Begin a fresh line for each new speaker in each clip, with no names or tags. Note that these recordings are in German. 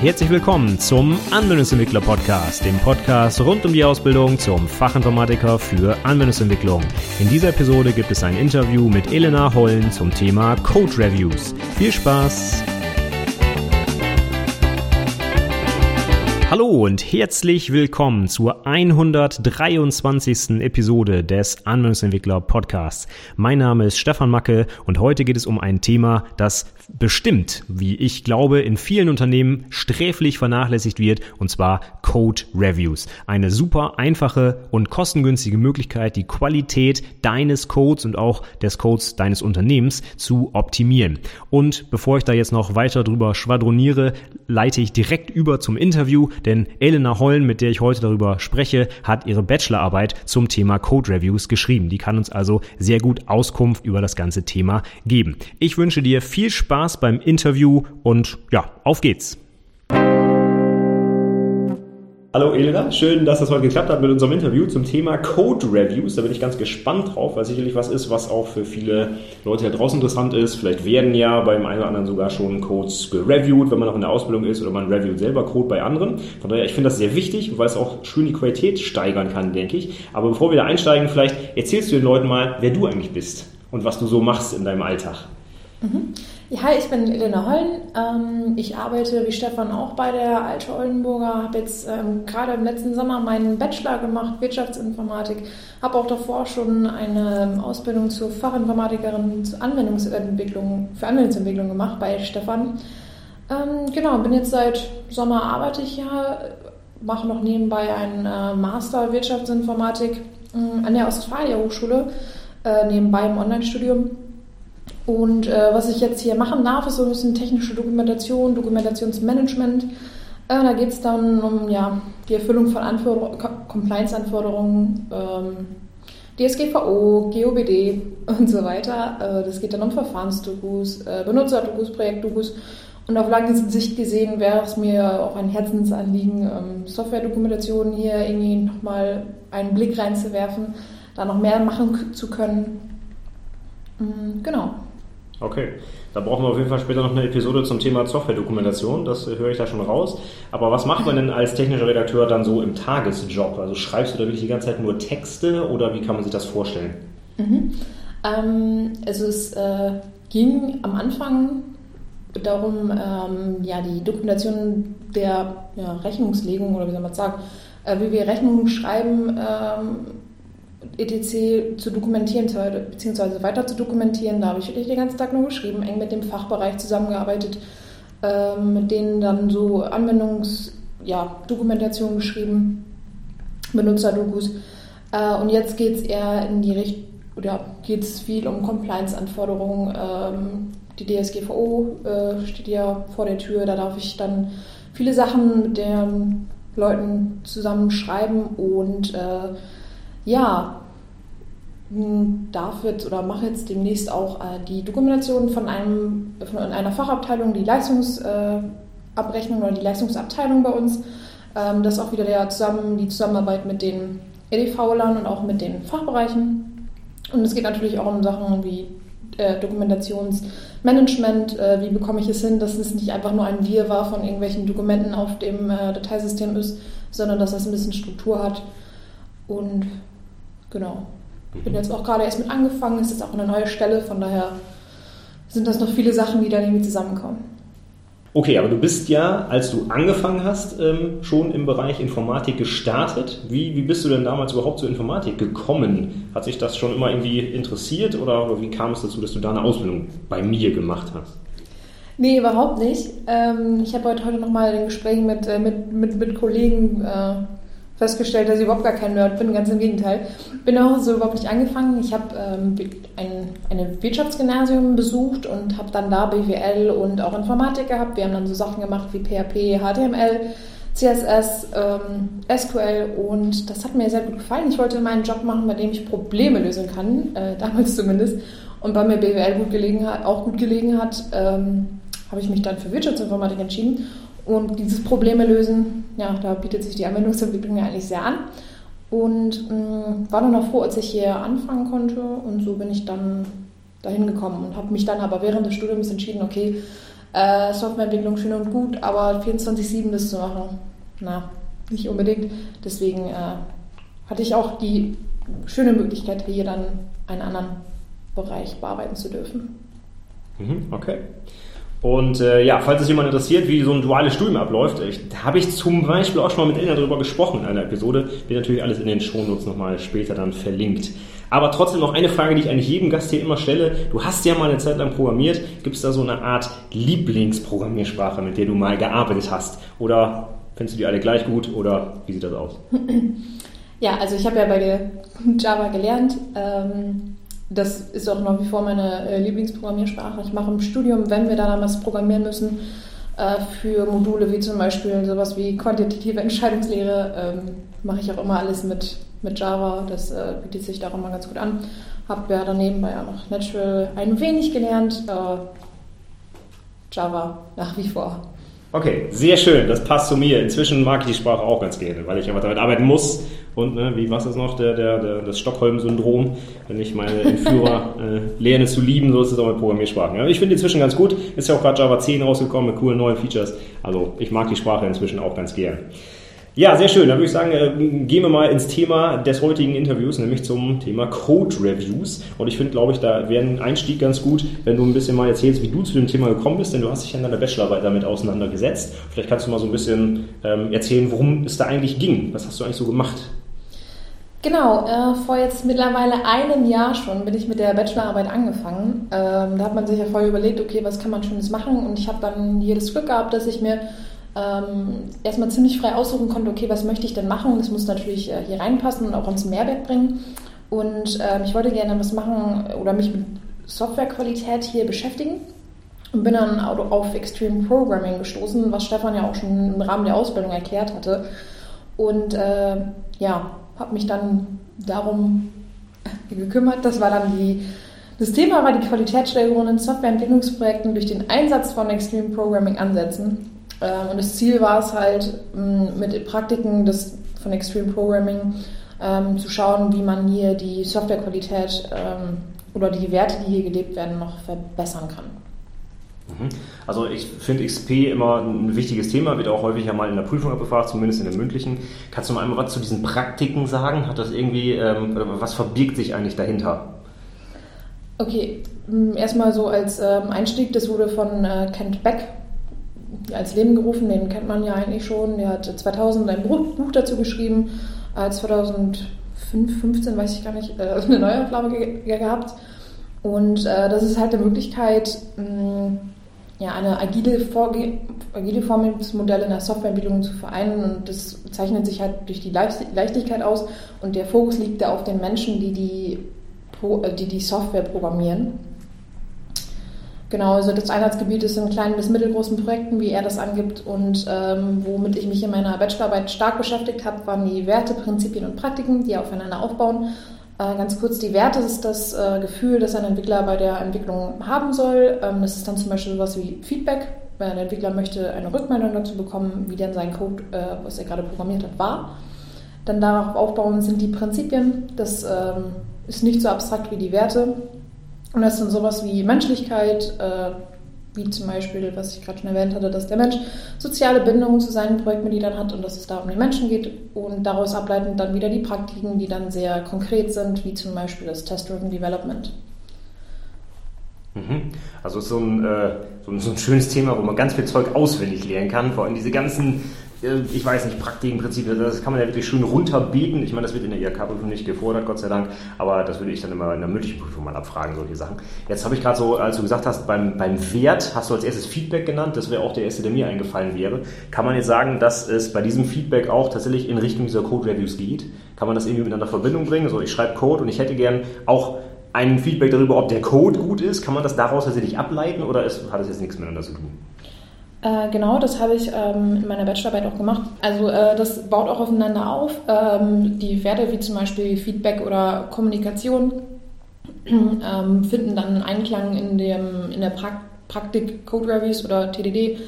Herzlich willkommen zum Anwendungsentwickler Podcast, dem Podcast rund um die Ausbildung zum Fachinformatiker für Anwendungsentwicklung. In dieser Episode gibt es ein Interview mit Elena Hollen zum Thema Code Reviews. Viel Spaß! Hallo und herzlich willkommen zur 123. Episode des Anwendungsentwickler Podcasts. Mein Name ist Stefan Macke und heute geht es um ein Thema, das bestimmt, wie ich glaube, in vielen Unternehmen sträflich vernachlässigt wird, und zwar Code Reviews. Eine super einfache und kostengünstige Möglichkeit, die Qualität deines Codes und auch des Codes deines Unternehmens zu optimieren. Und bevor ich da jetzt noch weiter drüber schwadroniere, leite ich direkt über zum Interview denn Elena Hollen, mit der ich heute darüber spreche, hat ihre Bachelorarbeit zum Thema Code Reviews geschrieben. Die kann uns also sehr gut Auskunft über das ganze Thema geben. Ich wünsche dir viel Spaß beim Interview und ja, auf geht's. Hallo Elena, schön, dass das heute geklappt hat mit unserem Interview zum Thema Code Reviews. Da bin ich ganz gespannt drauf, weil sicherlich was ist, was auch für viele Leute da draußen interessant ist. Vielleicht werden ja beim einen oder anderen sogar schon Codes gereviewt, wenn man noch in der Ausbildung ist oder man reviewt selber Code bei anderen. Von daher, ich finde das sehr wichtig, weil es auch schön die Qualität steigern kann, denke ich. Aber bevor wir da einsteigen, vielleicht erzählst du den Leuten mal, wer du eigentlich bist und was du so machst in deinem Alltag.
Mhm. Ja, hi, ich bin Elena Hollen. Ähm, ich arbeite wie Stefan auch bei der Alte Oldenburger. Habe jetzt ähm, gerade im letzten Sommer meinen Bachelor gemacht, Wirtschaftsinformatik. Habe auch davor schon eine Ausbildung zur Fachinformatikerin zur Anwendungsentwicklung, für Anwendungsentwicklung gemacht bei Stefan. Ähm, genau, bin jetzt seit Sommer arbeite ich ja, mache noch nebenbei einen äh, Master Wirtschaftsinformatik an der Ostfalia Hochschule, äh, nebenbei im Online-Studium und äh, was ich jetzt hier machen darf, ist so ein bisschen technische Dokumentation, Dokumentationsmanagement. Äh, da geht es dann um ja, die Erfüllung von Compliance-Anforderungen, ähm, DSGVO, GOBD und so weiter. Äh, das geht dann um Verfahrensdokus, äh, Benutzerdokus, Projektdokus. Und auf lange Sicht gesehen wäre es mir auch ein Herzensanliegen, ähm, Software-Dokumentation hier irgendwie nochmal einen Blick reinzuwerfen, da noch mehr machen zu können. Mhm, genau.
Okay, da brauchen wir auf jeden Fall später noch eine Episode zum Thema Software-Dokumentation, das äh, höre ich da schon raus. Aber was macht man denn als technischer Redakteur dann so im Tagesjob? Also schreibst du da wirklich die ganze Zeit nur Texte oder wie kann man sich das vorstellen?
Mhm. Ähm, also es äh, ging am Anfang darum, ähm, ja, die Dokumentation der ja, Rechnungslegung oder wie soll man sagen, äh, wie wir Rechnungen schreiben, ähm, etc. zu dokumentieren, beziehungsweise weiter zu dokumentieren. Da habe ich wirklich den ganzen Tag nur geschrieben, eng mit dem Fachbereich zusammengearbeitet, ähm, mit denen dann so Anwendungsdokumentation ja, geschrieben, Benutzerdokus. Äh, und jetzt geht es eher in die Richtung, oder geht es viel um Compliance-Anforderungen. Ähm, die DSGVO äh, steht ja vor der Tür, da darf ich dann viele Sachen mit den Leuten zusammenschreiben und äh, ja, hm, darf jetzt oder mache jetzt demnächst auch äh, die Dokumentation von, einem, von einer Fachabteilung, die Leistungsabrechnung äh, oder die Leistungsabteilung bei uns. Ähm, das ist auch wieder der zusammen, die Zusammenarbeit mit den EDV-Lern und auch mit den Fachbereichen. Und es geht natürlich auch um Sachen wie äh, Dokumentationsmanagement, äh, wie bekomme ich es hin, dass es nicht einfach nur ein Wirrwarr von irgendwelchen Dokumenten auf dem äh, Dateisystem ist, sondern dass das ein bisschen Struktur hat. Und Genau. Ich bin jetzt auch gerade erst mit angefangen, ist auch eine neue Stelle, von daher sind das noch viele Sachen, die dann irgendwie zusammenkommen.
Okay, aber du bist ja, als du angefangen hast, ähm, schon im Bereich Informatik gestartet. Wie, wie bist du denn damals überhaupt zur Informatik gekommen? Hat sich das schon immer irgendwie interessiert oder wie kam es dazu, dass du da eine Ausbildung bei mir gemacht hast?
Nee, überhaupt nicht. Ähm, ich habe heute, heute nochmal in Gesprächen mit, äh, mit, mit, mit Kollegen äh, festgestellt, dass ich überhaupt gar kein Nerd bin, ganz im Gegenteil. Bin auch so überhaupt nicht angefangen. Ich habe ähm, ein eine Wirtschaftsgymnasium besucht und habe dann da BWL und auch Informatik gehabt. Wir haben dann so Sachen gemacht wie PHP, HTML, CSS, ähm, SQL und das hat mir sehr gut gefallen. Ich wollte meinen Job machen, bei dem ich Probleme lösen kann, äh, damals zumindest. Und bei mir BWL gut gelegen hat, auch gut gelegen hat, ähm, habe ich mich dann für Wirtschaftsinformatik entschieden und dieses Probleme lösen, ja, da bietet sich die Anwendungsentwicklung ja eigentlich sehr an. Und mh, mm, war dann auch froh, als ich hier anfangen konnte. Und so bin ich dann dahin gekommen und habe mich dann aber während des Studiums entschieden, okay, Äh, Softwareentwicklung schön und gut, aber 24-7 das zu machen, na, nicht unbedingt. Deswegen äh, hatte ich auch die schöne Möglichkeit, hier dann einen anderen Bereich bearbeiten zu dürfen.
Mhm, okay. Und äh, ja, falls es jemand interessiert, wie so ein duales Studium abläuft, habe ich zum Beispiel auch schon mal mit Elena darüber gesprochen in einer Episode. Wird natürlich alles in den Shownotes nochmal später dann verlinkt. Aber trotzdem noch eine Frage, die ich eigentlich jedem Gast hier immer stelle. Du hast ja mal eine Zeit lang programmiert. Gibt es da so eine Art Lieblingsprogrammiersprache, mit der du mal gearbeitet hast? Oder findest du die alle gleich gut oder wie sieht das aus?
Ja, also ich habe ja bei Java gelernt. Ähm, das ist auch nach wie vor meine äh, Lieblingsprogrammiersprache. Ich mache im Studium, wenn wir dann was programmieren müssen, äh, für Module wie zum Beispiel sowas wie quantitative Entscheidungslehre, ähm, mache ich auch immer alles mit, mit Java. Das äh, bietet sich da auch immer ganz gut an. Habe ja daneben ja noch Natural ein wenig gelernt. Java nach wie vor.
Okay, sehr schön, das passt zu mir. Inzwischen mag ich die Sprache auch ganz gerne, weil ich aber damit arbeiten muss. Und ne, wie war es noch, der, der, der, das Stockholm-Syndrom, wenn ich meine Entführer äh, lerne zu lieben, so ist es auch mit Programmiersprachen. Ja, ich finde inzwischen ganz gut, ist ja auch gerade Java 10 rausgekommen mit coolen neuen Features. Also ich mag die Sprache inzwischen auch ganz gern. Ja, sehr schön. Dann würde ich sagen, äh, gehen wir mal ins Thema des heutigen Interviews, nämlich zum Thema Code Reviews. Und ich finde, glaube ich, da wäre ein Einstieg ganz gut, wenn du ein bisschen mal erzählst, wie du zu dem Thema gekommen bist, denn du hast dich in deiner Bachelorarbeit damit auseinandergesetzt. Vielleicht kannst du mal so ein bisschen ähm, erzählen, worum es da eigentlich ging. Was hast du eigentlich so gemacht?
Genau, äh, vor jetzt mittlerweile einem Jahr schon bin ich mit der Bachelorarbeit angefangen. Ähm, da hat man sich ja vorher überlegt, okay, was kann man Schönes machen? Und ich habe dann jedes Glück gehabt, dass ich mir ähm, erstmal ziemlich frei aussuchen konnte, okay, was möchte ich denn machen? Das muss natürlich äh, hier reinpassen und auch uns Mehrwert bringen. Und ähm, ich wollte gerne was machen oder mich mit Softwarequalität hier beschäftigen und bin dann auf Extreme Programming gestoßen, was Stefan ja auch schon im Rahmen der Ausbildung erklärt hatte. Und äh, ja, habe mich dann darum gekümmert. Das war dann die, das Thema war die Qualitätssteigerung in Softwareentwicklungsprojekten durch den Einsatz von Extreme Programming Ansätzen. Ähm, und das Ziel war es halt, mit Praktiken des, von Extreme Programming ähm, zu schauen, wie man hier die Softwarequalität ähm, oder die Werte, die hier gelebt werden, noch verbessern kann.
Mhm. Also ich finde XP immer ein wichtiges Thema, wird auch häufig ja mal in der Prüfung abgefragt, zumindest in der mündlichen. Kannst du mal einmal was zu diesen Praktiken sagen? Hat das irgendwie, ähm, was verbirgt sich eigentlich dahinter?
Okay, erstmal so als ähm, Einstieg, das wurde von äh, Kent Beck als Leben gerufen, den kennt man ja eigentlich schon. Der hat 2000 ein Buch dazu geschrieben, als 2015, weiß ich gar nicht, äh, eine Neuauflage ge gehabt. Und äh, das ist halt eine Möglichkeit, mh, ja, eine agile, Vorge agile Vorgehensmodelle in der Softwareentwicklung zu vereinen. Und das zeichnet sich halt durch die Leichtigkeit aus. Und der Fokus liegt da auf den Menschen, die die, äh, die, die Software programmieren. Genau, also das Einsatzgebiet ist in kleinen bis mittelgroßen Projekten, wie er das angibt. Und ähm, womit ich mich in meiner Bachelorarbeit stark beschäftigt habe, waren die Werte, Prinzipien und Praktiken, die aufeinander aufbauen. Äh, ganz kurz, die Werte ist das äh, Gefühl, das ein Entwickler bei der Entwicklung haben soll. Ähm, das ist dann zum Beispiel sowas wie Feedback. Ein Entwickler möchte eine Rückmeldung dazu bekommen, wie denn sein Code, äh, was er gerade programmiert hat, war. Dann darauf aufbauen sind die Prinzipien. Das ähm, ist nicht so abstrakt wie die Werte. Und das sind sowas wie Menschlichkeit, wie zum Beispiel, was ich gerade schon erwähnt hatte, dass der Mensch soziale Bindungen zu seinen Projektmitgliedern hat und dass es da um die Menschen geht und daraus ableitend dann wieder die Praktiken, die dann sehr konkret sind, wie zum Beispiel das Test-Driven Development.
Mhm. Also so ein, äh, so, ein, so ein schönes Thema, wo man ganz viel Zeug auswendig lernen kann, vor allem diese ganzen ich weiß nicht, Praktikenprinzipien, das kann man ja wirklich schön runterbeten. Ich meine, das wird in der IHK-Prüfung nicht gefordert, Gott sei Dank, aber das würde ich dann immer in der mündlichen Prüfung mal abfragen, solche Sachen. Jetzt habe ich gerade so, als du gesagt hast, beim, beim Wert hast du als erstes Feedback genannt, das wäre auch der erste, der mir eingefallen wäre. Kann man jetzt sagen, dass es bei diesem Feedback auch tatsächlich in Richtung dieser Code-Reviews geht? Kann man das irgendwie miteinander Verbindung bringen? Also ich schreibe Code und ich hätte gern auch ein Feedback darüber, ob der Code gut ist. Kann man das daraus tatsächlich ableiten oder ist, hat es jetzt nichts miteinander zu tun?
Äh, genau, das habe ich ähm, in meiner Bachelorarbeit auch gemacht. Also äh, das baut auch aufeinander auf. Ähm, die Werte wie zum Beispiel Feedback oder Kommunikation ähm, finden dann Einklang in, dem, in der pra Praktik Code Reviews oder TDD,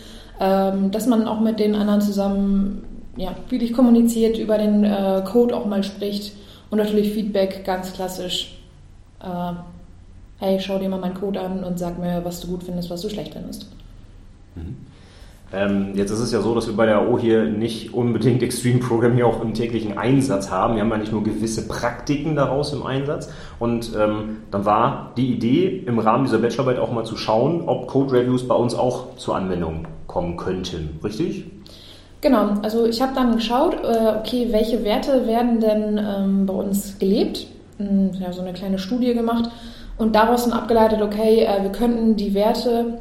ähm, dass man auch mit den anderen zusammen ja, wirklich kommuniziert, über den äh, Code auch mal spricht und natürlich Feedback ganz klassisch. Äh, hey, schau dir mal meinen Code an und sag mir, was du gut findest, was du schlecht findest.
Ähm, jetzt ist es ja so, dass wir bei der AO hier nicht unbedingt Extreme Programming auch im täglichen Einsatz haben. Wir haben ja nicht nur gewisse Praktiken daraus im Einsatz. Und ähm, dann war die Idee, im Rahmen dieser Bachelorarbeit auch mal zu schauen, ob Code Reviews bei uns auch zur Anwendung kommen könnten. Richtig?
Genau, also ich habe dann geschaut, äh, okay, welche Werte werden denn ähm, bei uns gelebt? Hm, ja, so eine kleine Studie gemacht und daraus dann abgeleitet, okay, äh, wir könnten die Werte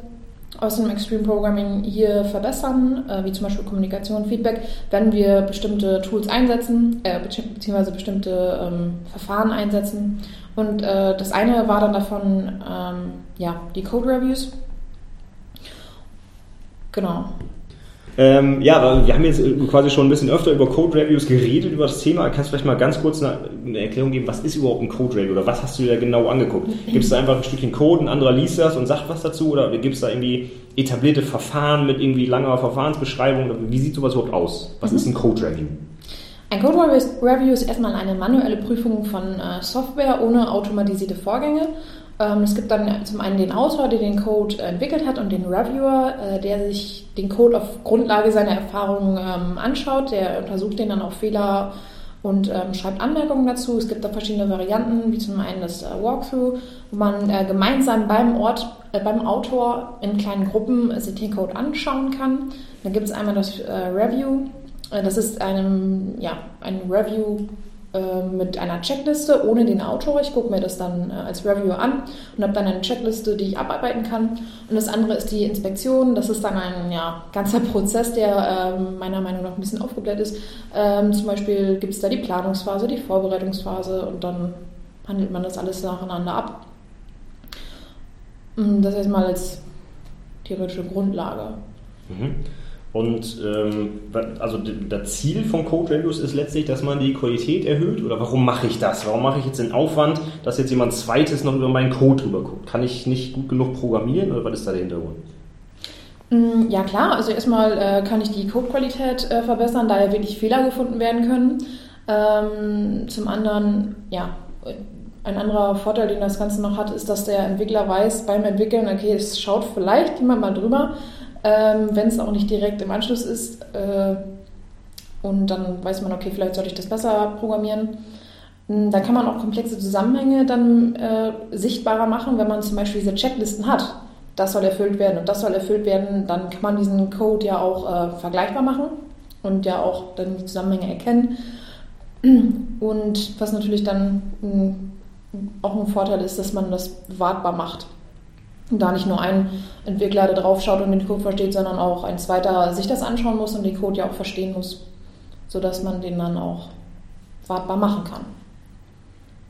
aus dem Extreme Programming hier verbessern, äh, wie zum Beispiel Kommunikation, Feedback, wenn wir bestimmte Tools einsetzen, äh, beziehungsweise bestimmte ähm, Verfahren einsetzen. Und äh, das eine war dann davon ähm, ja, die Code Reviews. Genau.
Ähm, ja, wir haben jetzt quasi schon ein bisschen öfter über Code Reviews geredet, über das Thema. Kannst du vielleicht mal ganz kurz eine, eine Erklärung geben, was ist überhaupt ein Code Review oder was hast du dir da genau angeguckt? Gibt es da einfach ein Stückchen Code, ein anderer liest das und sagt was dazu oder gibt es da irgendwie etablierte Verfahren mit irgendwie langer Verfahrensbeschreibung? Wie sieht sowas überhaupt aus? Was mhm. ist ein Code Review?
Ein Code Review ist erstmal eine manuelle Prüfung von äh, Software ohne automatisierte Vorgänge es gibt dann zum einen den Autor, der den Code entwickelt hat, und den Reviewer, äh, der sich den Code auf Grundlage seiner Erfahrungen ähm, anschaut. Der untersucht den dann auf Fehler und ähm, schreibt Anmerkungen dazu. Es gibt da verschiedene Varianten, wie zum einen das äh, Walkthrough, wo man äh, gemeinsam beim Ort, beim Autor in kleinen Gruppen sich den Code anschauen kann. Dann gibt es einmal das Review. Das ist einem, ja, ein Review ähm, mit einer Checkliste ohne den Autor. Ich gucke mir das dann äh, als Reviewer an und habe dann eine Checkliste, die ich abarbeiten kann. Und das andere ist die Inspektion. Das ist dann ein ja, ganzer Prozess, der ähm, meiner Meinung nach ein bisschen aufgebläht ist. Ähm, zum Beispiel gibt es da die Planungsphase, die Vorbereitungsphase und dann handelt man das alles nacheinander ab. Mm, das erstmal als theoretische Grundlage.
Mhm. Und ähm, also das Ziel von Code Reviews ist letztlich, dass man die Qualität erhöht. Oder warum mache ich das? Warum mache ich jetzt den Aufwand, dass jetzt jemand zweites noch über meinen Code drüber guckt? Kann ich nicht gut genug programmieren oder was ist da der Hintergrund?
Mm, ja klar, also erstmal äh, kann ich die Codequalität äh, verbessern, da ja wirklich Fehler gefunden werden können. Ähm, zum anderen, ja, ein anderer Vorteil, den das Ganze noch hat, ist, dass der Entwickler weiß beim Entwickeln, okay, es schaut vielleicht jemand mal drüber, ähm, wenn es auch nicht direkt im Anschluss ist. Äh, und dann weiß man, okay, vielleicht sollte ich das besser programmieren. Hm, dann kann man auch komplexe Zusammenhänge dann äh, sichtbarer machen, wenn man zum Beispiel diese Checklisten hat. Das soll erfüllt werden und das soll erfüllt werden. Dann kann man diesen Code ja auch äh, vergleichbar machen und ja auch dann die Zusammenhänge erkennen. Und was natürlich dann hm, auch ein Vorteil ist, dass man das wartbar macht da nicht nur ein Entwickler, der drauf schaut und den Code versteht, sondern auch ein zweiter sich das anschauen muss und den Code ja auch verstehen muss, sodass man den dann auch wartbar machen kann.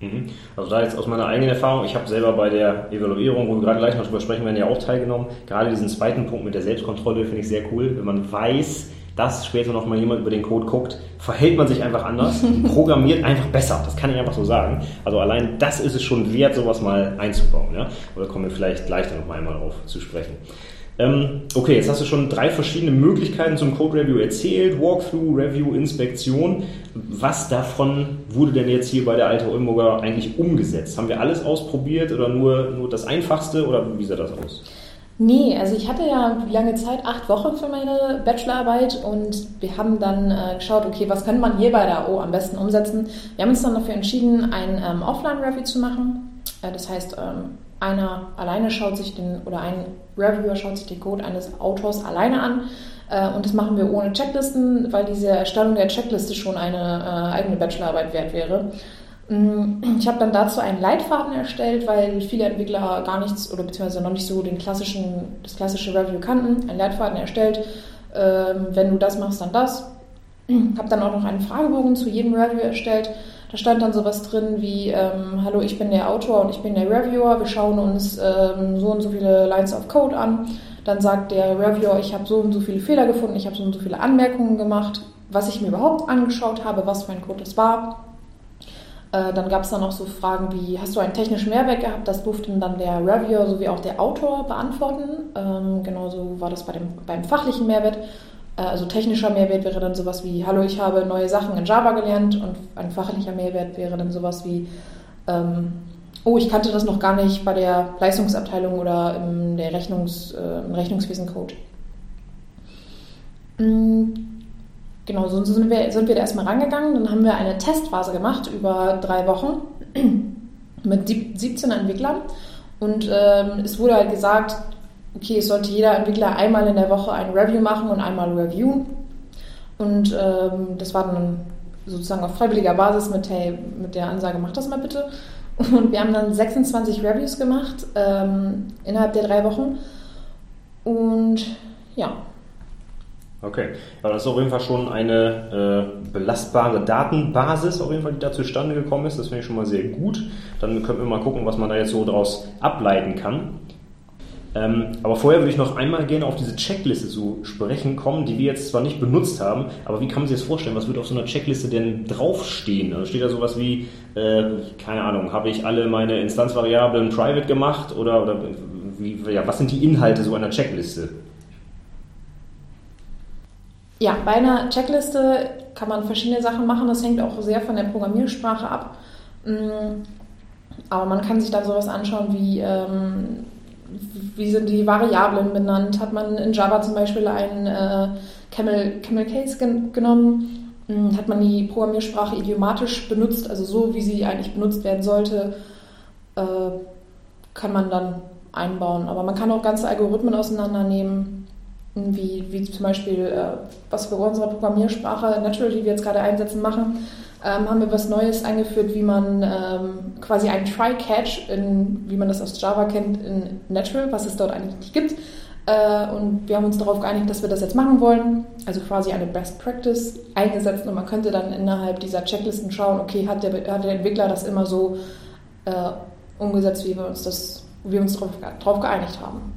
Mhm. Also da jetzt aus meiner eigenen Erfahrung, ich habe selber bei der Evaluierung, wo wir gerade gleich noch drüber sprechen werden, ja auch teilgenommen. Gerade diesen zweiten Punkt mit der Selbstkontrolle finde ich sehr cool, wenn man weiß, dass später noch mal jemand über den Code guckt, verhält man sich einfach anders, programmiert einfach besser. Das kann ich einfach so sagen. Also allein das ist es schon wert, sowas mal einzubauen. Ja? Oder kommen wir vielleicht gleich dann noch mal einmal drauf zu sprechen. Ähm, okay, jetzt hast du schon drei verschiedene Möglichkeiten zum Code Review erzählt. Walkthrough, Review, Inspektion. Was davon wurde denn jetzt hier bei der Alte Oldenburger eigentlich umgesetzt? Haben wir alles ausprobiert oder nur, nur das Einfachste oder wie sah das aus?
Nee, also ich hatte ja wie lange Zeit? Acht Wochen für meine Bachelorarbeit und wir haben dann äh, geschaut, okay, was könnte man hier bei der AO am besten umsetzen? Wir haben uns dann dafür entschieden, ein ähm, Offline-Review zu machen. Äh, das heißt, ähm, einer alleine schaut sich den, oder ein Reviewer schaut sich den Code eines Autors alleine an. Äh, und das machen wir ohne Checklisten, weil diese Erstellung der Checkliste schon eine äh, eigene Bachelorarbeit wert wäre. Mm, ich habe dann dazu einen Leitfaden erstellt, weil viele Entwickler gar nichts oder beziehungsweise noch nicht so den klassischen, das klassische Review kannten. Einen Leitfaden erstellt. Ähm, wenn du das machst, dann das. Habe dann auch noch einen Fragebogen zu jedem Review erstellt. Da stand dann sowas drin wie, ähm, hallo, ich bin der Autor und ich bin der Reviewer. Wir schauen uns ähm, so und so viele Lines of Code an. Dann sagt der Reviewer, ich habe so und so viele Fehler gefunden, ich habe so und so viele Anmerkungen gemacht, was ich mir überhaupt angeschaut habe, was für ein Code das war äh, dann gab es dann noch so Fragen wie, hast du einen technischen Mehrwert gehabt? Das durften dann der Reviewer sowie auch der Autor beantworten. Ähm, genauso war das bei dem, beim fachlichen Mehrwert. Äh, also technischer Mehrwert wäre dann sowas wie, hallo, ich habe neue Sachen in Java gelernt. Und ein fachlicher Mehrwert wäre dann sowas wie, ähm, oh, ich kannte das noch gar nicht bei der Leistungsabteilung oder im, Rechnungs, äh, Rechnungswesen-Code. Mm, genau, so sind wir, sind wir da erstmal rangegangen. Dann haben wir eine Testphase gemacht über drei Wochen mit 17 Entwicklern. Und ähm, es wurde halt gesagt, okay, es sollte jeder Entwickler einmal in der Woche ein Review machen und einmal reviewen. Und ähm, das war dann sozusagen auf freiwilliger Basis mit, hey, mit der Ansage, mach das mal bitte. Und wir haben dann 26 Reviews gemacht ähm, innerhalb der drei Wochen. Und ja.
Okay, aber das ist auf jeden Fall schon eine äh, belastbare Datenbasis, auf jeden Fall, die da zustande gekommen ist. Das finde ich schon mal sehr gut. Dann können wir mal gucken, was man da jetzt so daraus ableiten kann. Ähm, aber vorher würde ich noch einmal gerne auf diese Checkliste zu sprechen kommen, die wir jetzt zwar nicht benutzt haben, aber wie kann man sich das vorstellen? Was wird auf so einer Checkliste denn draufstehen? Also steht da sowas wie, äh, keine Ahnung, habe ich alle meine Instanzvariablen private gemacht oder, oder wie, ja, was sind die Inhalte so einer Checkliste?
Ja, bei einer Checkliste kann man verschiedene Sachen machen. Das hängt auch sehr von der Programmiersprache ab. Mm, aber man kann sich dann sowas anschauen wie ähm, wie sind die Variablen benannt? Hat man in Java zum Beispiel einen äh, Camel, Camel Case gen genommen? Hm, hat man die Programmiersprache idiomatisch benutzt, also so, wie sie eigentlich benutzt werden sollte? Äh, kann man dann einbauen. Aber man kann auch ganze Algorithmen auseinandernehmen, wie, wie zum Beispiel, äh, was wir bei unserer Programmiersprache Natural, die wir jetzt gerade einsetzen, machen ähm, haben wir was Neues eingeführt, wie man ähm, quasi einen Try-Catch, wie man das aus Java kennt, in Natural, was es dort eigentlich nicht gibt. Äh, und wir haben uns darauf geeinigt, dass wir das jetzt machen wollen. Also quasi eine Best Practice eingesetzt und man könnte dann innerhalb dieser Checklisten schauen, okay, hat der, hat der Entwickler das immer so äh, umgesetzt, wie wir uns wie wir uns darauf geeinigt haben.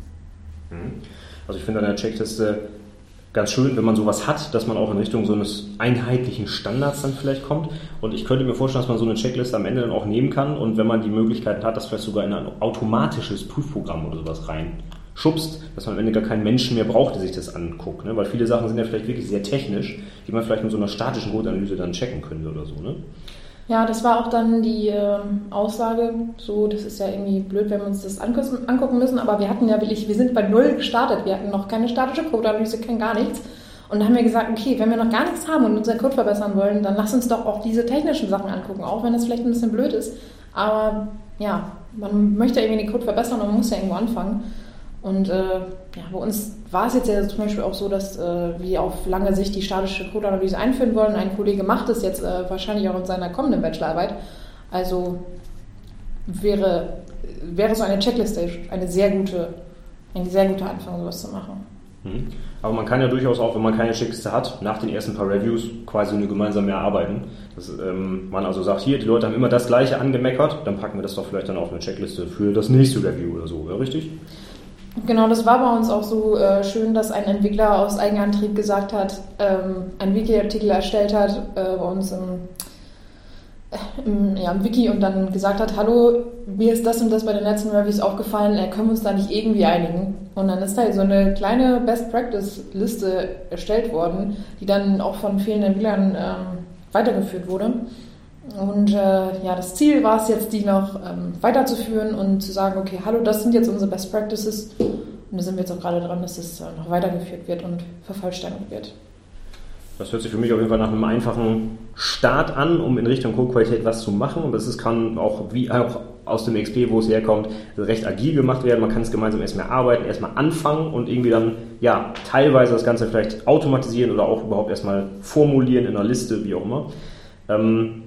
Mhm. Also ich finde an der Checkliste ganz schön, wenn man sowas hat, dass man auch in Richtung so eines einheitlichen Standards dann vielleicht kommt. Und ich könnte mir vorstellen, dass man so eine Checkliste am Ende dann auch nehmen kann und wenn man die Möglichkeit hat, das vielleicht sogar in ein automatisches Prüfprogramm oder sowas reinschubst, dass man am Ende gar keinen Menschen mehr braucht, der sich das anguckt. Ne? Weil viele Sachen sind ja vielleicht wirklich sehr technisch, die man vielleicht mit so einer statischen Codeanalyse dann checken könnte oder so. Ne?
Ja, das war auch dann die äh, Aussage, so, das ist ja irgendwie blöd, wenn wir uns das angucken müssen, aber wir hatten ja wirklich, wir sind bei Null gestartet, wir hatten noch keine statische Codeanalyse, kein gar nichts. Und dann haben wir gesagt, okay, wenn wir noch gar nichts haben und unseren Code verbessern wollen, dann lass uns doch auch diese technischen Sachen angucken, auch wenn das vielleicht ein bisschen blöd ist. Aber ja, man möchte irgendwie den Code verbessern und man muss ja irgendwo anfangen. Und äh, ja, bei uns war es jetzt ja zum Beispiel auch so, dass äh, wir auf lange Sicht die statische Codeanalyse einführen wollen. Ein Kollege macht es jetzt äh, wahrscheinlich auch in seiner kommenden Bachelorarbeit. Also wäre, wäre so eine Checkliste eine sehr gute, ein sehr guter Anfang, sowas zu machen.
Mhm. Aber man kann ja durchaus auch, wenn man keine Checkliste hat, nach den ersten paar Reviews quasi eine gemeinsam erarbeiten. Dass ähm, man also sagt, hier, die Leute haben immer das Gleiche angemeckert, dann packen wir das doch vielleicht dann auf eine Checkliste für das nächste Review oder so, ja, richtig?
Genau, das war bei uns auch so äh, schön, dass ein Entwickler aus Eigenantrieb gesagt hat, ähm, einen Wiki-Artikel erstellt hat äh, bei uns im, im, ja, im, Wiki und dann gesagt hat, hallo, mir ist das und das bei den letzten Reviews aufgefallen, äh, können wir uns da nicht irgendwie einigen? Und dann ist da so eine kleine Best-Practice-Liste erstellt worden, die dann auch von vielen Entwicklern ähm, weitergeführt wurde. Und äh, ja, das Ziel war es jetzt, die noch ähm, weiterzuführen und zu sagen, okay, hallo, das sind jetzt unsere Best Practices. Und da sind wir jetzt auch gerade dran, dass das äh, noch weitergeführt wird und vervollständigt wird.
Das hört sich für mich auf jeden Fall nach einem einfachen Start an, um in Richtung Codequalität was zu machen. Und das ist, kann auch, wie auch aus dem XP, wo es herkommt, recht agil gemacht werden. Man kann es gemeinsam erstmal arbeiten, erstmal anfangen und irgendwie dann, ja, teilweise das Ganze vielleicht automatisieren oder auch überhaupt erstmal formulieren in einer Liste, wie auch immer. Ähm,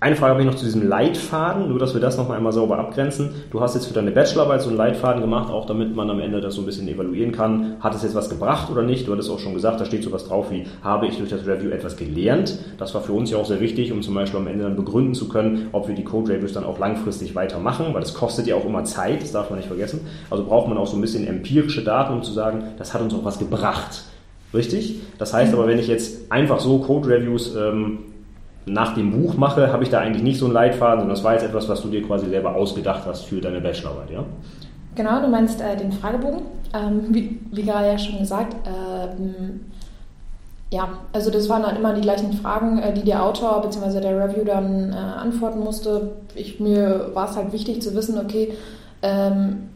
eine Frage habe ich noch zu diesem Leitfaden, nur dass wir das nochmal einmal sauber abgrenzen. Du hast jetzt für deine Bachelorarbeit so einen Leitfaden gemacht, auch damit man am Ende das so ein bisschen evaluieren kann. Hat es jetzt was gebracht oder nicht? Du hattest auch schon gesagt, da steht so was drauf wie, habe ich durch das Review etwas gelernt? Das war für uns ja auch sehr wichtig, um zum Beispiel am Ende dann begründen zu können, ob wir die Code-Reviews dann auch langfristig weitermachen, weil das kostet ja auch immer Zeit, das darf man nicht vergessen. Also braucht man auch so ein bisschen empirische Daten, um zu sagen, das hat uns auch was gebracht. Richtig? Das heißt aber, wenn ich jetzt einfach so Code-Reviews ähm, nach dem Buch mache, habe ich da eigentlich nicht so einen Leitfaden, sondern das war jetzt etwas, was du dir quasi selber ausgedacht hast für deine Bachelorarbeit, ja?
Genau, du meinst äh, den Fragebogen. Ähm, wie, wie, gerade ja schon gesagt, ähm, ja, also das waren dann immer die gleichen Fragen, äh, die der Autor bzw. der Review dann äh, antworten musste. Ich, mir war es halt wichtig zu wissen, okay, ähm,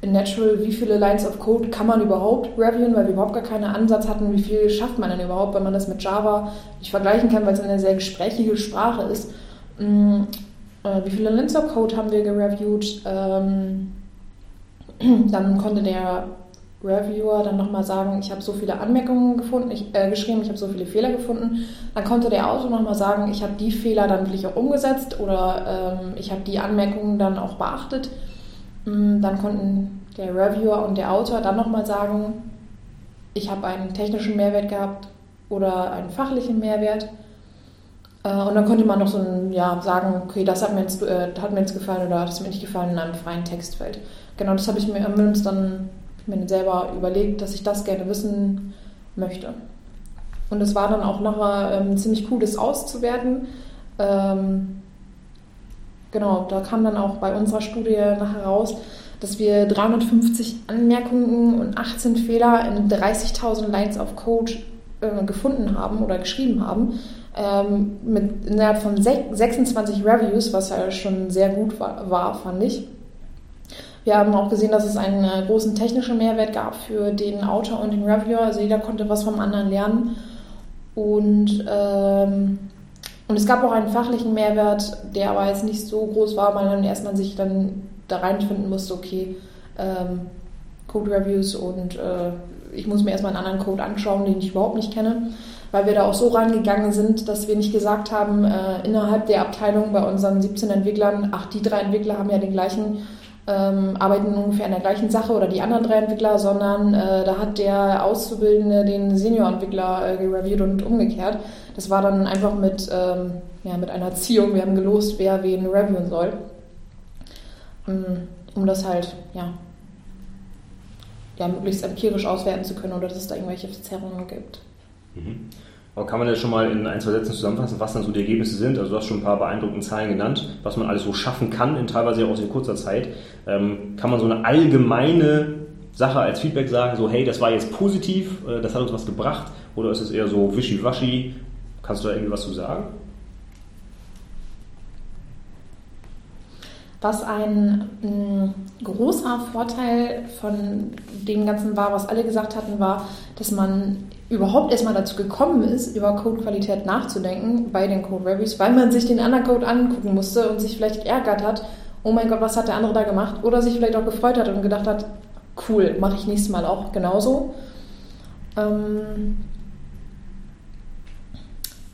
in Natural, wie viele Lines of Code kann man überhaupt reviewen, weil wir überhaupt gar keinen Ansatz hatten, wie viel schafft man denn überhaupt, wenn man das mit Java nicht vergleichen kann, weil es eine sehr gesprächige Sprache ist. Mm, äh, wie viele Lines of Code haben wir gereviewt? Ähm, dann konnte der Reviewer dann nochmal sagen, ich habe so viele Anmerkungen gefunden, ich, äh, geschrieben, ich habe so viele Fehler gefunden. Dann konnte der Autor nochmal sagen, ich habe die Fehler dann wirklich auch umgesetzt oder ähm, ich habe die Anmerkungen dann auch beachtet. Mm, dann konnten der Reviewer und der Autor dann nochmal sagen, ich habe einen technischen Mehrwert gehabt oder einen fachlichen Mehrwert. Äh, und dann konnte man noch so ein, ja, sagen, okay, das hat mir, jetzt, äh, hat mir jetzt gefallen oder das hat mir nicht gefallen in einem freien Textfeld. Genau, das habe ich mir, haben dann mir selber überlegt, dass ich das gerne wissen möchte. Und es war dann auch nachher ähm, ziemlich cool, das auszuwerten. Ähm, genau, da kam dann auch bei unserer Studie nachher raus, dass wir 350 Anmerkungen und 18 Fehler in 30.000 Lines of Code äh, gefunden haben oder geschrieben haben. Ähm, mit innerhalb von 26 Reviews, was ja schon sehr gut war, war fand ich. Wir haben auch gesehen, dass es einen äh, großen technischen Mehrwert gab für den Autor und den Reviewer. Also jeder konnte was vom anderen lernen. Und, ähm, und es gab auch einen fachlichen Mehrwert, der aber jetzt nicht so groß war, weil dann erstmal sich dann da reinfinden musste, okay, ähm, Code-Reviews und äh, ich muss mir erstmal einen anderen Code anschauen, den ich überhaupt nicht kenne, weil wir da auch so rangegangen sind, dass wir nicht gesagt haben, äh, innerhalb der Abteilung bei unseren 17 Entwicklern, ach, die drei Entwickler haben ja den gleichen ähm, arbeiten ungefähr an der gleichen Sache oder die anderen drei Entwickler, sondern äh, da hat der Auszubildende den Senior-Entwickler äh, gereviewt und umgekehrt. Das war dann einfach mit, ähm, ja, mit einer Ziehung. Wir haben gelost, wer wen reviewen soll. Um, um das halt, ja, ja, möglichst empirisch auswerten zu können oder dass es da irgendwelche Verzerrungen gibt.
Mhm. Aber kann man das schon mal in ein, zwei Sätzen zusammenfassen, was dann so die Ergebnisse sind? Also du hast schon ein paar beeindruckende Zahlen genannt, was man alles so schaffen kann, in teilweise auch in kurzer Zeit. Ähm, kann man so eine allgemeine Sache als Feedback sagen, so hey, das war jetzt positiv, äh, das hat uns was gebracht? Oder ist es eher so wischiwaschi? Kannst du da irgendwie was zu sagen?
Was ein, ein, großer Vorteil von dem Ganzen war, was alle gesagt hatten, war, dass man überhaupt erstmal dazu gekommen ist, über Codequalität nachzudenken bei den Code Reviews, weil man sich den anderen Code angucken musste und sich vielleicht geärgert hat, oh mein Gott, was hat der andere da gemacht? Oder sich vielleicht auch gefreut hat und gedacht hat, cool, mache ich nächstes Mal auch genauso. Ähm,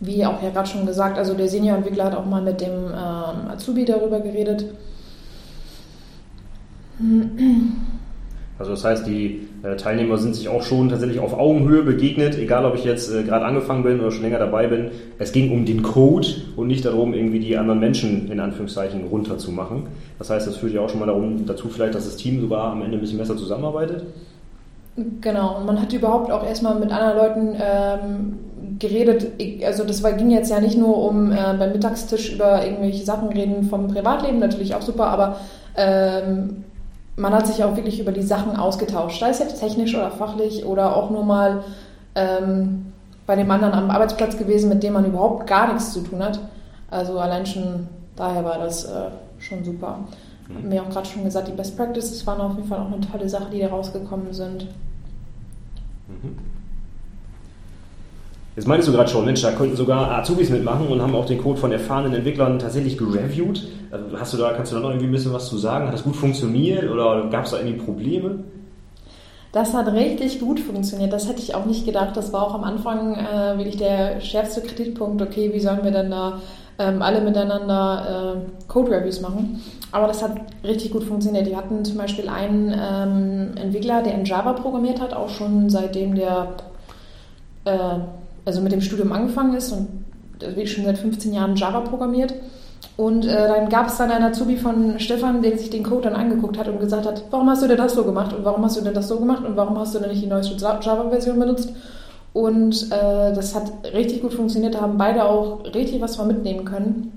wie auch ja gerade schon gesagt, also der Senior-Entwickler hat auch mal mit dem ähm, Azubi darüber geredet.
Also das heißt, die äh, Teilnehmer sind sich auch schon tatsächlich auf Augenhöhe begegnet, egal ob ich jetzt äh, gerade angefangen bin oder schon länger dabei bin. Es ging um den Code und nicht darum, irgendwie die anderen Menschen in Anführungszeichen runterzumachen. Das heißt, das führt ja auch schon mal darum, dazu vielleicht, dass das Team sogar am Ende ein bisschen besser zusammenarbeitet.
Genau, und man hat überhaupt auch erstmal mit anderen Leuten ähm, geredet. Also das war, ging jetzt ja nicht nur um äh, beim Mittagstisch über irgendwelche Sachen reden vom Privatleben, natürlich auch super, aber ähm, man hat sich auch wirklich über die Sachen ausgetauscht, sei es jetzt technisch oder fachlich oder auch nur mal ähm, bei dem anderen am Arbeitsplatz gewesen, mit dem man überhaupt gar nichts zu tun hat. Also allein schon daher war das äh, schon super. Mhm. Haben wir auch gerade schon gesagt, die Best Practices waren auf jeden Fall auch eine tolle Sache, die da rausgekommen sind. Mhm.
Jetzt meintest du gerade schon, Mensch, da könnten sogar Azubis mitmachen und haben auch den Code von erfahrenen Entwicklern tatsächlich gereviewt. Also hast du da, kannst du da noch irgendwie ein bisschen was zu sagen? Hat das gut funktioniert oder gab es da irgendwie Probleme?
Das hat richtig gut funktioniert. Das hätte ich auch nicht gedacht. Das war auch am Anfang äh, wirklich der schärfste Kritikpunkt. Okay, wie sollen wir denn da ähm, alle miteinander äh, Code-Reviews machen? Aber das hat richtig gut funktioniert. Die hatten zum Beispiel einen ähm, Entwickler, der in Java programmiert hat, auch schon seitdem der äh, also mit dem Studium angefangen ist und wie schon seit 15 Jahren Java programmiert. Und äh, dann gab es dann einen Azubi von Stefan, der sich den Code dann angeguckt hat und gesagt hat, warum hast du denn das so gemacht und warum hast du denn das so gemacht und warum hast du denn nicht die neueste Java-Version benutzt? Und äh, das hat richtig gut funktioniert, da haben beide auch richtig was von mitnehmen können.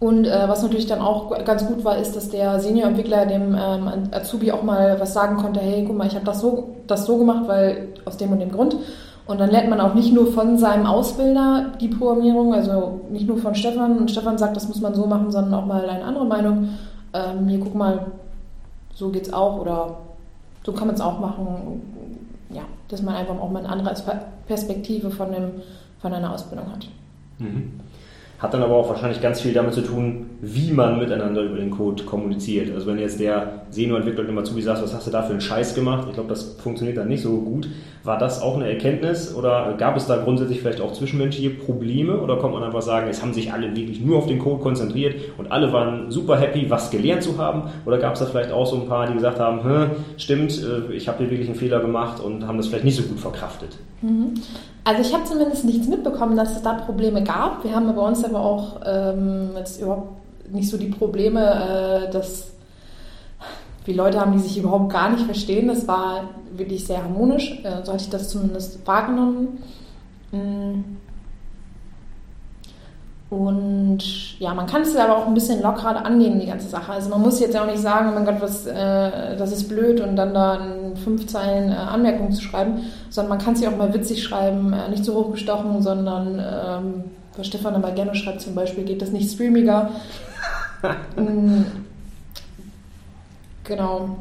Und äh, was natürlich dann auch ganz gut war, ist, dass der Senior-Entwickler dem ähm, Azubi auch mal was sagen konnte, hey, guck mal, ich habe das so, das so gemacht, weil aus dem und dem Grund. Und dann lernt man auch nicht nur von seinem Ausbilder die Programmierung, also nicht nur von Stefan. Und Stefan sagt, das muss man so machen, sondern auch mal eine andere Meinung. Ähm, hier guck mal, so geht es auch oder so kann man es auch machen. Ja, dass man einfach auch mal eine andere Perspektive von, dem, von einer Ausbildung hat.
Mhm. Hat dann aber auch wahrscheinlich ganz viel damit zu tun, wie man miteinander über den Code kommuniziert. Also wenn jetzt der Senior-Entwickler immer zu wie sagt, was hast du da für einen Scheiß gemacht? Ich glaube, das funktioniert dann nicht so gut. War das auch eine Erkenntnis oder gab es da grundsätzlich vielleicht auch zwischenmenschliche Probleme oder kommt man einfach sagen, es haben sich alle wirklich nur auf den Code konzentriert und alle waren super happy, was gelernt zu haben? Oder gab es da vielleicht auch so ein paar, die gesagt haben, stimmt, äh, ich habe hier wirklich einen Fehler gemacht und haben das vielleicht nicht so gut verkraftet?
Mhm. Also ich habe zumindest nichts mitbekommen, dass es da Probleme gab. Wir haben bei uns aber auch ähm, jetzt überhaupt nicht so die Probleme, äh, dass wir Leute haben, die sich überhaupt gar nicht verstehen. Das war wirklich sehr harmonisch. Äh, so hatte ich das zumindest wahrgenommen. Mm. Und ja, man kann es aber auch ein bisschen lockerer annehmen, die ganze Sache. Also man muss jetzt ja auch nicht sagen, oh mein Gott, was, äh, das ist blöd und dann da in fünf Zeilen äh, Anmerkungen zu schreiben, sondern man kann es ja auch mal witzig schreiben, äh, nicht so hochgestochen, sondern ähm, was Stefan aber gerne schreibt zum Beispiel, geht das nicht streamiger. mm, genau.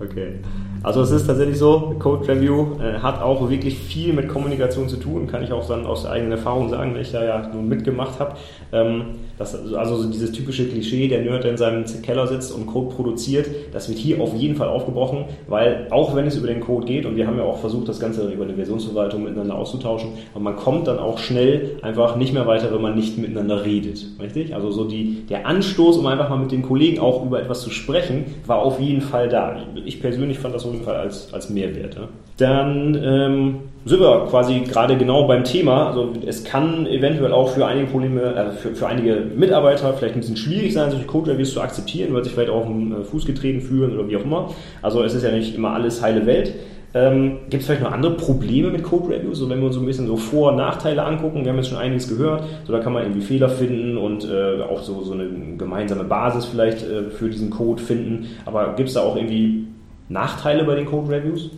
Okay. Also es ist tatsächlich so, Code Review äh, hat auch wirklich viel mit Kommunikation zu tun, kann ich auch dann aus eigener Erfahrung sagen, weil ich da ja nun mitgemacht habe. Ähm, also so dieses typische Klischee, der Nerd, der in seinem Keller sitzt und Code produziert, das wird hier auf jeden Fall aufgebrochen, weil auch wenn es über den Code geht, und wir haben ja auch versucht, das Ganze über eine Versionsverwaltung miteinander auszutauschen, und man kommt dann auch schnell einfach nicht mehr weiter, wenn man nicht miteinander redet. Richtig? Also so die, der Anstoß, um einfach mal mit den Kollegen auch über etwas zu sprechen, war auf jeden Fall da. Ich persönlich fand das auf jeden Fall als, als Mehrwert. Ja. Dann ähm, sind wir quasi gerade genau beim Thema. Also es kann eventuell auch für einige Probleme, äh, für, für einige Mitarbeiter vielleicht ein bisschen schwierig sein, solche Code-Reviews zu akzeptieren, weil sie vielleicht auch auf den äh, Fuß getreten fühlen oder wie auch immer. Also es ist ja nicht immer alles heile Welt. Ähm, Gibt es vielleicht noch andere Probleme mit Code-Reviews? So, wenn wir uns so ein bisschen so Vor- und Nachteile angucken, wir haben jetzt schon einiges gehört, so da kann man irgendwie Fehler finden und äh, auch so, so eine gemeinsame Basis vielleicht äh, für diesen Code finden. Aber gibt es da auch irgendwie Nachteile bei den Code-Reviews?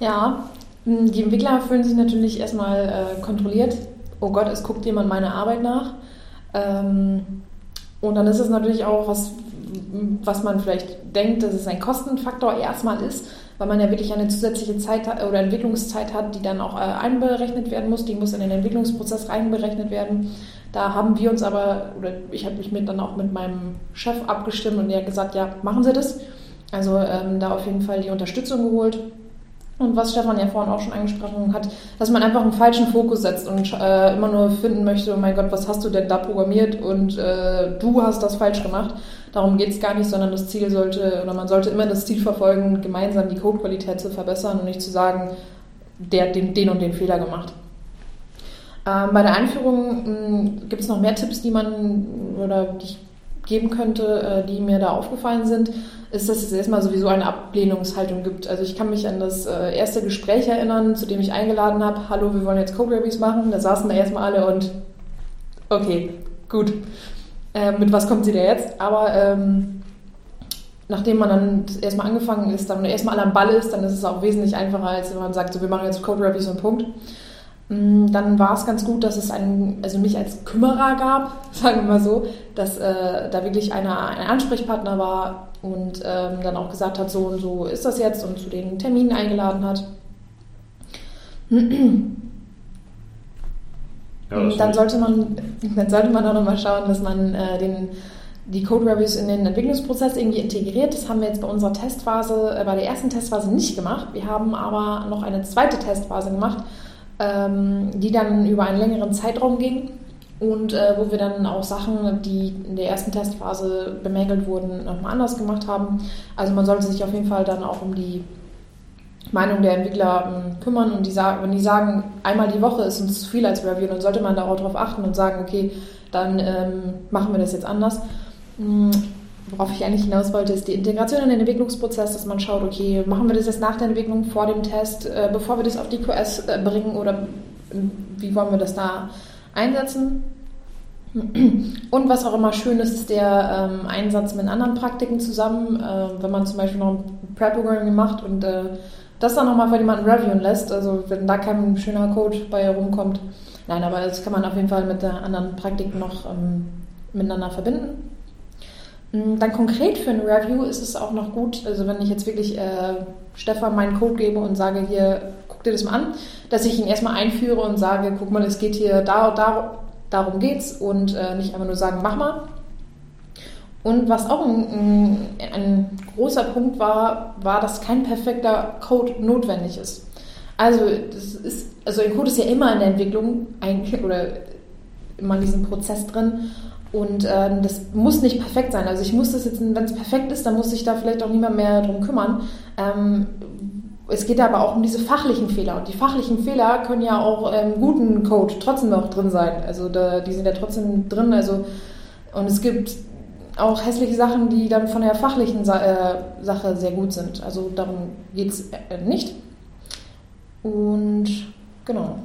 Ja, hm, die Entwickler fühlen sich natürlich erstmal äh, kontrolliert. Oh Gott, es guckt jemand meine Arbeit nach. Ähm, und dann ist es natürlich auch was, was man vielleicht denkt, dass es ein Kostenfaktor erstmal ist, weil man ja wirklich eine zusätzliche Zeit oder Entwicklungszeit hat, die dann auch äh, einberechnet werden muss. Die muss in den Entwicklungsprozess reinberechnet werden. Da haben wir uns aber, oder ich habe mich mit, dann auch mit meinem Chef abgestimmt und er hat gesagt, ja, machen Sie das. Also ähm, da auf jeden Fall die Unterstützung geholt. Und was Stefan ja vorhin auch schon angesprochen hat, dass man einfach einen falschen Fokus setzt und äh, immer nur finden möchte, oh mein Gott, was hast du denn da programmiert und äh, du hast das falsch gemacht. Darum geht es gar nicht, sondern das Ziel sollte, oder man sollte immer das Ziel verfolgen, gemeinsam die Codequalität zu verbessern und nicht zu sagen, der hat den, den und den Fehler gemacht. Ähm, bei der Einführung hm, gibt es noch mehr Tipps, die man oder die ich geben könnte, äh, die mir da aufgefallen sind ist, dass es erstmal sowieso eine Ablehnungshaltung gibt. Also ich kann mich an das äh, erste Gespräch erinnern, zu dem ich eingeladen habe, hallo, wir wollen jetzt Code-Reviews machen. Da saßen wir erstmal alle und okay, gut. Äh, mit was kommt sie da jetzt? Aber ähm, nachdem man dann erstmal angefangen ist, dann erstmal alle am Ball ist, dann ist es auch wesentlich einfacher, als wenn man sagt, so wir machen jetzt Code-Reviews und Punkt. Mm, dann war es ganz gut, dass es einen, also mich als Kümmerer gab, sagen wir mal so, dass äh, da wirklich einer, ein Ansprechpartner war und ähm, dann auch gesagt hat, so und so ist das jetzt und zu den Terminen eingeladen hat. Ja, dann sollte man, dann sollte man auch nochmal schauen, dass man äh, den, die Code Reviews in den Entwicklungsprozess irgendwie integriert. Das haben wir jetzt bei unserer Testphase, äh, bei der ersten Testphase nicht gemacht. Wir haben aber noch eine zweite Testphase gemacht, ähm, die dann über einen längeren Zeitraum ging und äh, wo wir dann auch Sachen, die in der ersten Testphase bemängelt wurden, nochmal anders gemacht haben. Also man sollte sich auf jeden Fall dann auch um die Meinung der Entwickler ähm, kümmern und die sagen, wenn die sagen, einmal die Woche ist uns zu viel als Review, dann sollte man darauf achten und sagen, okay, dann ähm, machen wir das jetzt anders. Mhm. Worauf ich eigentlich hinaus wollte, ist die Integration in den Entwicklungsprozess, dass man schaut, okay, machen wir das jetzt nach der Entwicklung, vor dem Test, äh, bevor wir das auf die QS äh, bringen oder wie wollen wir das da einsetzen. Und was auch immer schön ist, ist der ähm, Einsatz mit anderen Praktiken zusammen. Äh, wenn man zum Beispiel noch ein Prep-Programming macht und äh, das dann nochmal von jemandem reviewen lässt, also wenn da kein schöner Code bei rumkommt. Nein, aber das kann man auf jeden Fall mit der anderen Praktiken noch ähm, miteinander verbinden. Mm, dann konkret für ein Review ist es auch noch gut, also wenn ich jetzt wirklich äh, Stefan meinen Code gebe und sage, hier, guck dir das mal an, dass ich ihn erstmal einführe und sage, guck mal, es geht hier da, da, darum geht's und äh, nicht einfach nur sagen, mach mal. Und was auch ein, ein, großer Punkt war, war, dass kein perfekter Code notwendig ist. Also, das ist, also ein Code ist ja immer in der Entwicklung eigentlich oder immer in diesem Prozess drin. Und äh, das muss nicht perfekt sein. Also ich muss das jetzt, wenn es perfekt ist, dann muss sich da vielleicht auch niemand mehr drum kümmern. Ähm, es geht aber auch um diese fachlichen Fehler. Und die fachlichen Fehler können ja auch im ähm, guten Code trotzdem noch drin sein. Also da, die sind ja trotzdem drin. Also, und es gibt auch hässliche Sachen, die dann von der fachlichen Sa äh, Sache sehr gut sind. Also darum geht es äh, nicht. Und genau.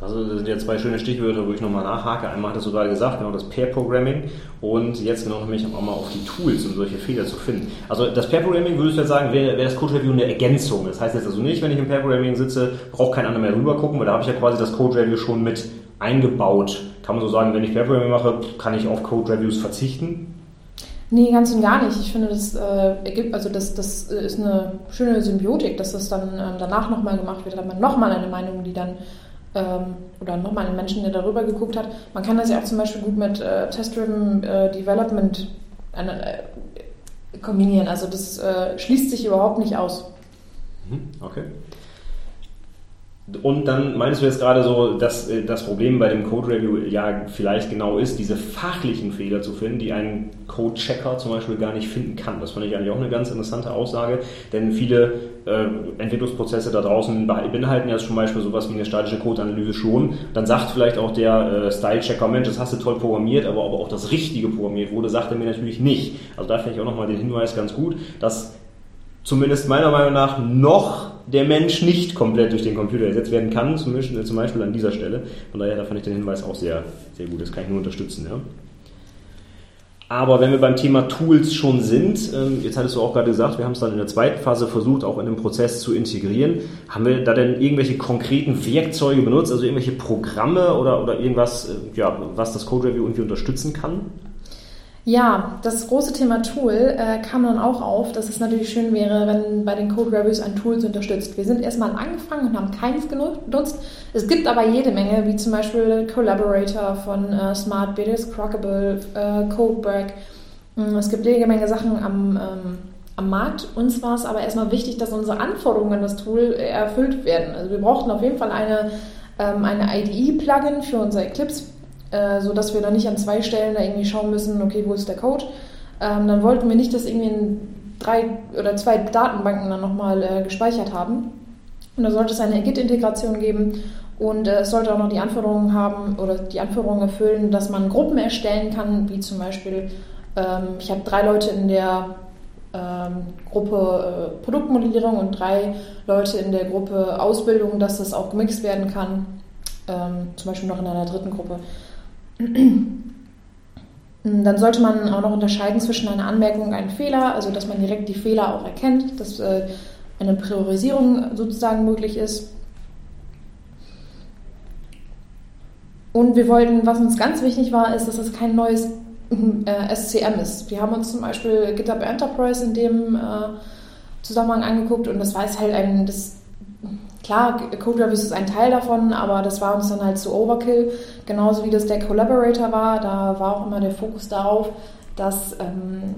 Das sind ja zwei schöne Stichwörter, wo ich nochmal nachhake. Einmal hattest du gerade gesagt, genau das Pair-Programming und jetzt genau nämlich auch mal auf die Tools, um solche Fehler zu finden. Also das Pair-Programming, würdest du jetzt sagen, wäre wär das Code-Review eine Ergänzung. Das heißt jetzt also nicht, wenn ich im Pair-Programming sitze, braucht kein anderer mehr rüber gucken, weil da habe ich ja quasi das Code-Review schon mit eingebaut. Kann man so sagen, wenn ich Pair-Programming mache, kann ich auf Code-Reviews verzichten?
Nee, ganz und gar nicht. Ich finde, das äh, ergibt, also das, das ist eine schöne Symbiotik, dass das dann ähm, danach nochmal gemacht wird. Hat man nochmal eine Meinung, die dann ähm, oder nochmal einen Menschen, der darüber geguckt hat. Man kann das ja auch zum Beispiel gut mit äh, Test-Driven äh, Development äh, kombinieren. Also das äh, schließt sich überhaupt nicht aus.
Mhm, okay. Und dann meinst du jetzt gerade so, dass äh, das Problem bei dem Code Review ja vielleicht genau ist, diese fachlichen Fehler zu finden, die ein Code-Checker zum Beispiel gar nicht finden kann. Das fand ich eigentlich auch eine ganz interessante Aussage, denn viele äh, Entwicklungsprozesse da draußen beinhalten ja zum Beispiel sowas wie eine statische Code-Analyse schon. Dann sagt vielleicht auch der äh, Style-Checker, Mensch, das hast du toll programmiert, aber ob auch das Richtige programmiert wurde, sagt er mir natürlich nicht. Also da finde ich auch nochmal den Hinweis ganz gut, dass zumindest meiner Meinung nach noch der Mensch nicht komplett durch den Computer ersetzt werden kann, zum Beispiel, zum Beispiel an dieser Stelle. Von daher da fand ich den Hinweis auch sehr, sehr gut. Das kann ich nur unterstützen. Ja. Aber wenn wir beim Thema Tools schon sind, ähm, jetzt hattest du auch gerade gesagt, wir haben es dann in der zweiten Phase versucht, auch in den Prozess zu integrieren. Haben wir da denn irgendwelche konkreten Werkzeuge benutzt, also irgendwelche Programme oder, oder irgendwas, äh, ja, was das Code Review irgendwie unterstützen kann?
Ja, das große Thema Tool äh, kam dann auch auf, dass es natürlich schön wäre, wenn bei den Code Reviews ein Tool unterstützt. Wir sind erstmal angefangen und haben keins genutzt. Es gibt aber jede Menge, wie zum Beispiel Collaborator von äh, Smart Bidders, Crockable, äh, Codebreak. Mm, es gibt jede Menge Sachen am, ähm, am Markt. Uns war es aber erstmal wichtig, dass unsere Anforderungen an das Tool erfüllt werden. Also wir brauchten auf jeden Fall eine, ähm, eine IDE-Plugin für unser Eclipse äh, sodass wir dann nicht an zwei Stellen da irgendwie schauen müssen, okay, wo ist der Code. Ähm, dann wollten wir nicht, dass irgendwie in drei oder zwei Datenbanken dann nochmal äh, gespeichert haben. Und da sollte es eine Git-Integration geben und äh, es sollte auch noch die Anforderungen haben oder die Anforderungen erfüllen, dass man Gruppen erstellen kann, wie zum Beispiel, ähm, ich habe drei Leute in der ähm, Gruppe äh, Produktmodellierung und drei Leute in der Gruppe Ausbildung, dass das auch gemixt werden kann, ähm, zum Beispiel noch in einer dritten Gruppe. Dann sollte man auch noch unterscheiden zwischen einer Anmerkung und einem Fehler, also dass man direkt die Fehler auch erkennt, dass äh, eine Priorisierung sozusagen möglich ist. Und wir wollten, was uns ganz wichtig war, ist, dass es kein neues äh, SCM ist. Wir haben uns zum Beispiel GitHub Enterprise in dem äh, Zusammenhang angeguckt und das war halt ein, das Klar, Code Reviews ist ein Teil davon, aber das war uns dann halt zu Overkill. Genauso wie das der Collaborator war, da war auch immer der Fokus darauf, dass ähm,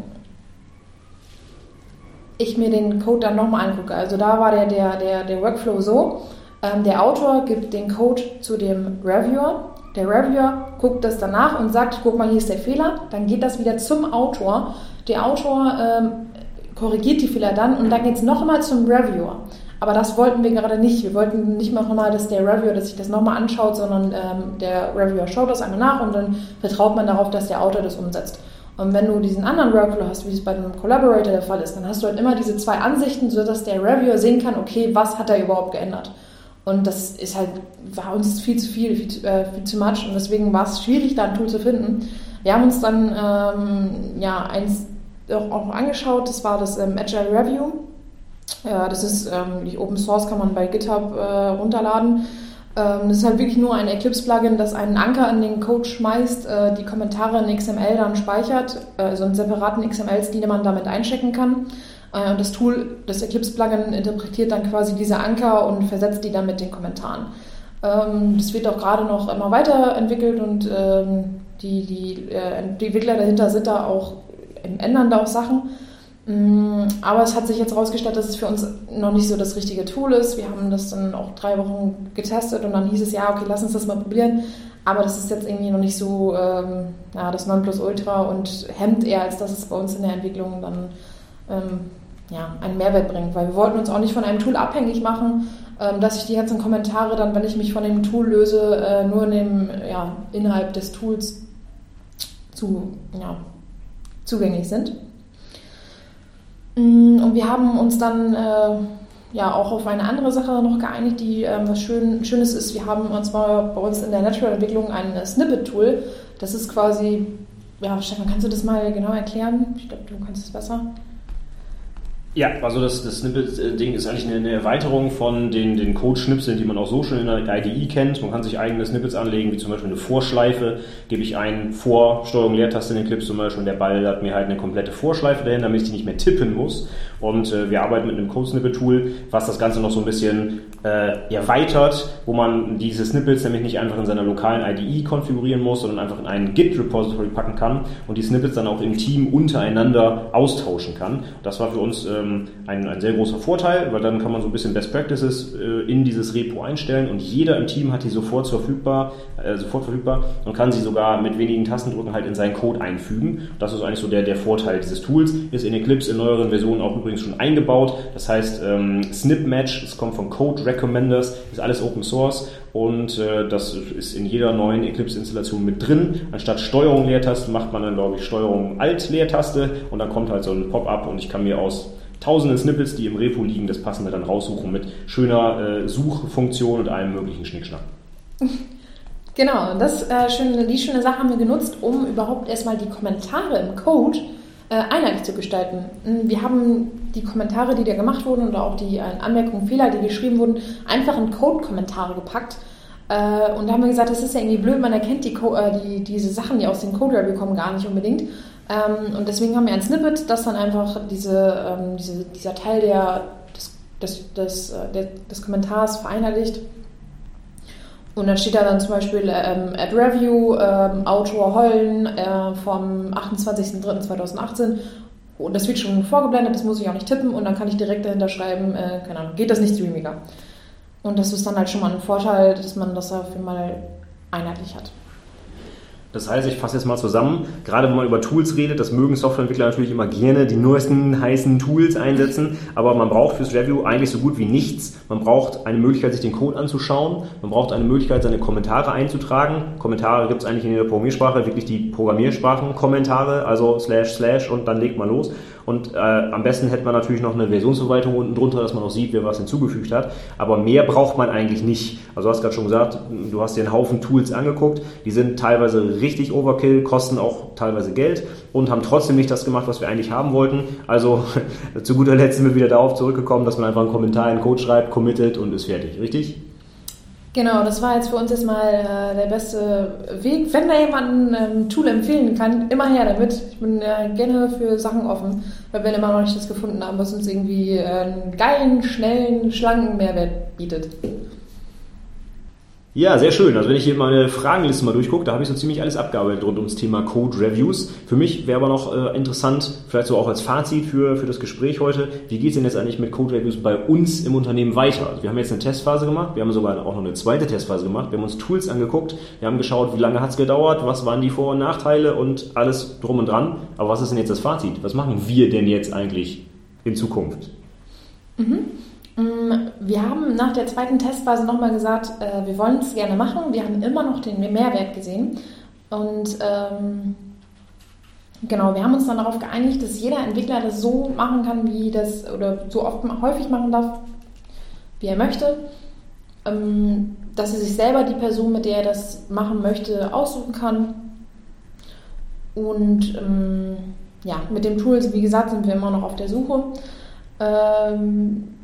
ich mir den Code dann nochmal angucke. Also da war der, der, der, der Workflow so, ähm, der Autor gibt den Code zu dem Reviewer, der Reviewer guckt das danach und sagt, guck mal, hier ist der Fehler, dann geht das wieder zum Autor. Der Autor ähm, korrigiert die Fehler dann und dann geht es nochmal zum Reviewer. Aber das wollten wir gerade nicht. Wir wollten nicht mal nochmal, dass der Reviewer dass sich das nochmal anschaut, sondern ähm, der Reviewer schaut das einmal nach und dann vertraut man darauf, dass der Autor das umsetzt. Und wenn du diesen anderen Workflow hast, wie es bei einem Collaborator der Fall ist, dann hast du halt immer diese zwei Ansichten, sodass der Reviewer sehen kann, okay, was hat er überhaupt geändert. Und das ist halt, war uns viel zu viel, viel zu, äh, viel zu much und deswegen war es schwierig, da ein Tool zu finden. Wir haben uns dann ähm, ja, eins auch, auch angeschaut, das war das ähm, Agile Review. Ja, das ist ähm, die Open Source, kann man bei GitHub äh, runterladen. Ähm, das ist halt wirklich nur ein Eclipse-Plugin, das einen Anker in den Code schmeißt, äh, die Kommentare in XML dann speichert, also einen separaten XML-Stil, den man damit einchecken kann. Äh, und das Tool, das Eclipse-Plugin interpretiert dann quasi diese Anker und versetzt die dann mit den Kommentaren. Ähm, das wird auch gerade noch immer weiterentwickelt und ähm, die, die, die Entwickler dahinter sind da auch, ändern da auch Sachen. Mm, aber es hat sich jetzt herausgestellt, dass es für uns noch nicht so das richtige Tool ist. Wir haben das dann auch drei Wochen getestet und dann hieß es, ja, okay, lass uns das mal probieren. Aber das ist jetzt irgendwie noch nicht so ähm, ja, das Nonplusultra und hemmt eher, als dass es bei uns in der Entwicklung dann ähm, ja, einen Mehrwert bringt. Weil wir wollten uns auch nicht von einem Tool abhängig machen, ähm, dass ich die ganzen Kommentare dann, wenn ich mich von dem Tool löse, äh, nur in dem, ja, innerhalb des Tools zu, ja, zugänglich sind. Mm, und wir haben uns dann äh, ja auch auf eine andere Sache noch geeinigt, die äh, was schön, Schönes ist. Wir haben uns mal bei uns in der Natural-Entwicklung ein Snippet-Tool. Das ist quasi, ja, Stefan, kannst du das mal genau erklären? Ich glaube, du kannst es besser.
Ja, also das, das Snippet-Ding ist eigentlich eine, Erweiterung von den, den Code-Schnipseln, die man auch so schon in der IDE kennt. Man kann sich eigene Snippets anlegen, wie zum Beispiel eine Vorschleife. Gebe ich ein Vor, Steuerung, Leertaste in den Clips zum Beispiel und der Ball hat mir halt eine komplette Vorschleife dahin, damit ich die nicht mehr tippen muss. Und äh, wir arbeiten mit einem Code-Snippet-Tool, was das Ganze noch so ein bisschen äh, erweitert, wo man diese Snippets nämlich nicht einfach in seiner lokalen IDE konfigurieren muss, sondern einfach in einen Git-Repository packen kann und die Snippets dann auch im Team untereinander austauschen kann. Das war für uns ähm, ein, ein sehr großer Vorteil, weil dann kann man so ein bisschen Best Practices äh, in dieses Repo einstellen und jeder im Team hat die sofort verfügbar, äh, sofort verfügbar und kann sie sogar mit wenigen Tastendrücken halt in seinen Code einfügen. Das ist eigentlich so der, der Vorteil dieses Tools. Ist in Eclipse in neueren Versionen auch übrigens schon eingebaut. Das heißt, ähm, Snip Match, das kommt von Code Recommenders, ist alles Open Source und äh, das ist in jeder neuen Eclipse-Installation mit drin. Anstatt Steuerung Leertaste macht man dann, glaube ich, Steuerung Alt Leertaste und dann kommt halt so ein Pop-up und ich kann mir aus tausenden Snippets, die im Repo liegen, das passende dann raussuchen mit schöner äh, Suchfunktion und allem möglichen Schnickschnack.
Genau, das, äh, schöne, die schöne Sache haben wir genutzt, um überhaupt erstmal die Kommentare im Code äh, einheitlich zu gestalten. Hm, wir haben die Kommentare, die da gemacht wurden und auch die äh, Anmerkungen, Fehler, die geschrieben wurden, einfach in Code-Kommentare gepackt. Äh, und da haben wir gesagt, das ist ja irgendwie blöd, man erkennt die, die, diese Sachen, die aus dem Code-Review kommen, gar nicht unbedingt. Ähm, und deswegen haben wir ein Snippet, das dann einfach diese, ähm, diese, dieser Teil der, des, des, des, der, des Kommentars vereinheitlicht. Und dann steht da dann zum Beispiel ähm, Ad Review, ähm, Autor Hollen äh, vom 28.03.2018 und das wird schon vorgeblendet, das muss ich auch nicht tippen und dann kann ich direkt dahinter schreiben, äh, keine Ahnung, geht das nicht streamiger. Und das ist dann halt schon mal ein Vorteil, dass man das dafür mal einheitlich hat.
Das heißt, ich fasse jetzt mal zusammen, gerade wenn man über Tools redet, das mögen Softwareentwickler natürlich immer gerne die neuesten heißen Tools einsetzen, aber man braucht fürs Review eigentlich so gut wie nichts. Man braucht eine Möglichkeit, sich den Code anzuschauen, man braucht eine Möglichkeit, seine Kommentare einzutragen. Kommentare gibt es eigentlich in jeder Programmiersprache, wirklich die Programmiersprachen-Kommentare, also slash slash und dann legt man los. Und äh, am besten hätte man natürlich noch eine Versionsverwaltung unten drunter, dass man auch sieht, wer was hinzugefügt hat. Aber mehr braucht man eigentlich nicht. Also du hast gerade schon gesagt, du hast dir einen Haufen Tools angeguckt, die sind teilweise richtig Overkill, kosten auch teilweise Geld und haben trotzdem nicht das gemacht, was wir eigentlich haben wollten. Also zu guter Letzt sind wir wieder darauf zurückgekommen, dass man einfach einen Kommentar in Code schreibt, committet und ist fertig, richtig?
Genau, das war jetzt für uns erstmal äh, der beste Weg. Wenn da jemand ein Tool empfehlen kann, immer her damit. Ich bin äh, gerne für Sachen offen, weil wir immer noch nicht das gefunden haben, was uns irgendwie äh, einen geilen, schnellen, schlanken Mehrwert bietet.
Ja, sehr schön. Also wenn ich hier meine Fragenliste mal durchgucke, da habe ich so ziemlich alles abgearbeitet rund ums Thema Code Reviews. Für mich wäre aber noch äh, interessant, vielleicht so auch als Fazit für, für das Gespräch heute, wie geht es denn jetzt eigentlich mit Code Reviews bei uns im Unternehmen weiter? Also wir haben jetzt eine Testphase gemacht, wir haben sogar auch noch eine zweite Testphase gemacht, wir haben uns Tools angeguckt, wir haben geschaut, wie lange hat es gedauert, was waren die Vor- und Nachteile und alles drum und dran. Aber was ist denn jetzt das Fazit? Was machen wir denn jetzt eigentlich in Zukunft?
Mhm. Mm, wir haben nach der zweiten Testphase nochmal gesagt, äh, wir wollen es gerne machen. Wir haben immer noch den Mehrwert gesehen. Und ähm, genau, wir haben uns dann darauf geeinigt, dass jeder Entwickler das so machen kann, wie das oder so oft häufig machen darf, wie er möchte. Ähm, dass er sich selber die Person, mit der er das machen möchte, aussuchen kann. Und ähm, ja, mit dem Tool, wie gesagt, sind wir immer noch auf der Suche. Ähm,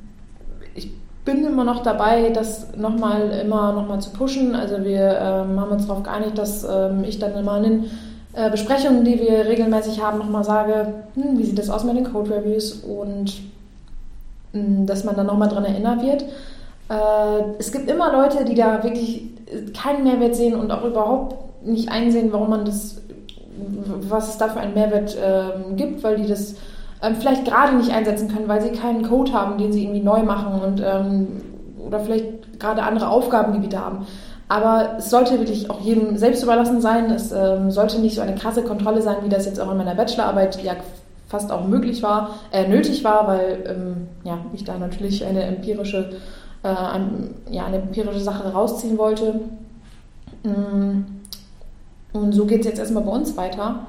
bin immer noch dabei, das nochmal immer nochmal zu pushen. Also wir ähm, haben uns darauf geeinigt, dass ähm, ich dann immer in den äh, Besprechungen, die wir regelmäßig haben, nochmal sage, hm, wie sieht das aus mit den Code Reviews und mh, hm, dass man dann nochmal dran erinnert wird. Äh, es gibt immer Leute, die da wirklich keinen Mehrwert sehen und auch überhaupt nicht einsehen, warum man das, was es da für einen Mehrwert äh, gibt, weil die das ähm, vielleicht gerade nicht einsetzen können, weil sie keinen Code haben, den sie irgendwie neu machen und ähm, oder vielleicht gerade andere Aufgabengebiete haben. Aber es sollte wirklich auch jedem selbst überlassen sein. Es ähm, sollte nicht so eine krasse Kontrolle sein, wie das jetzt auch in meiner Bachelorarbeit ja fast auch möglich war, äh, nötig war, weil ähm, ja, ich da natürlich eine empirische, äh, ein, ja, eine empirische Sache rausziehen wollte. Mm. Und so geht es jetzt erstmal bei uns weiter.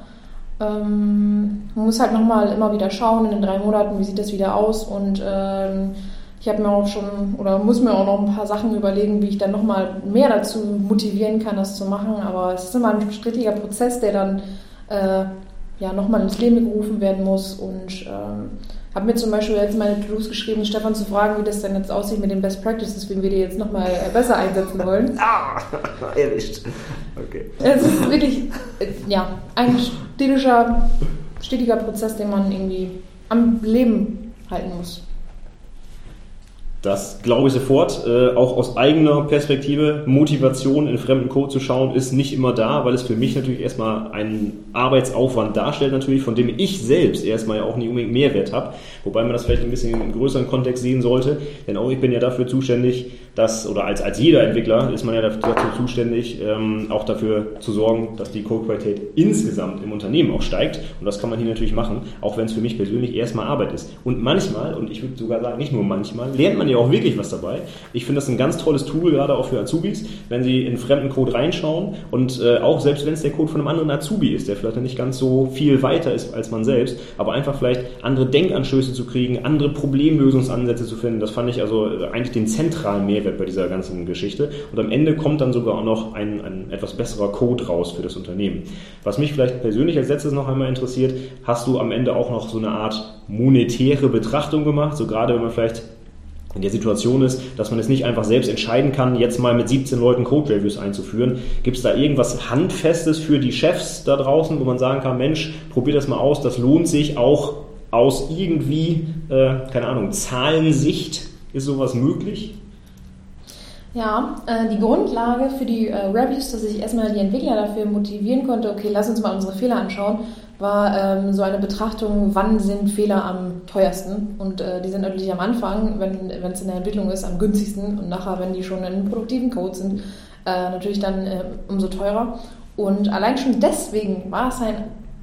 Ähm, man muss halt nochmal immer wieder schauen in den drei Monaten, wie sieht das wieder aus und ähm, ich habe mir auch schon oder muss mir auch noch ein paar Sachen überlegen, wie ich dann nochmal mehr dazu motivieren kann, das zu machen. Aber es ist immer ein strittiger Prozess, der dann äh, ja nochmal ins Leben gerufen werden muss und ähm, habe mir zum Beispiel jetzt meine To-Dos geschrieben, Stefan zu fragen, wie das denn jetzt aussieht mit den Best Practices, wie wir die jetzt nochmal äh, besser einsetzen wollen.
Ah, erwischt. Okay.
Es ist wirklich, äh, ja, ein stetischer, stetiger Prozess, den man irgendwie am Leben halten muss.
Das glaube ich sofort. Äh, auch aus eigener Perspektive, Motivation in fremden Code zu schauen, ist nicht immer da, weil es für mich natürlich erstmal einen Arbeitsaufwand darstellt, natürlich, von dem ich selbst erstmal ja auch nicht unbedingt Mehrwert habe. Wobei man das vielleicht ein bisschen im größeren Kontext sehen sollte. Denn auch ich bin ja dafür zuständig, dass, oder als, als jeder Entwickler ist man ja dazu zuständig, ähm, auch dafür zu sorgen, dass die Codequalität insgesamt im Unternehmen auch steigt. Und das kann man hier natürlich machen, auch wenn es für mich persönlich erstmal Arbeit ist. Und manchmal, und ich würde sogar sagen, nicht nur manchmal, lernt man ja auch wirklich was dabei. Ich finde das ein ganz tolles Tool, gerade auch für Azubis, wenn sie in fremden Code reinschauen und äh, auch selbst wenn es der Code von einem anderen Azubi ist, der vielleicht nicht ganz so viel weiter ist als man selbst, aber einfach vielleicht andere Denkanstöße zu kriegen, andere Problemlösungsansätze zu finden, das fand ich also äh, eigentlich den zentralen Mehrwert bei dieser ganzen Geschichte. Und am Ende kommt dann sogar auch noch ein, ein etwas besserer Code raus für das Unternehmen. Was mich vielleicht persönlich als letztes noch einmal interessiert, hast du am Ende auch noch so eine Art monetäre Betrachtung gemacht, so gerade wenn man vielleicht in der Situation ist, dass man es nicht einfach selbst entscheiden kann, jetzt mal mit 17 Leuten Code-Reviews einzuführen. Gibt es da irgendwas Handfestes für die Chefs da draußen, wo man sagen kann, Mensch, probier das mal aus, das lohnt sich auch aus irgendwie, äh, keine Ahnung, Zahlensicht, ist sowas möglich?
Ja, äh, die Grundlage für die äh, Reviews, dass ich erstmal die Entwickler dafür motivieren konnte, okay, lass uns mal unsere Fehler anschauen, war ähm, so eine Betrachtung, wann sind Fehler am teuersten. Und äh, die sind natürlich am Anfang, wenn es in der Entwicklung ist, am günstigsten und nachher, wenn die schon in produktiven Code sind, äh, natürlich dann äh, umso teurer. Und allein schon deswegen war es ein,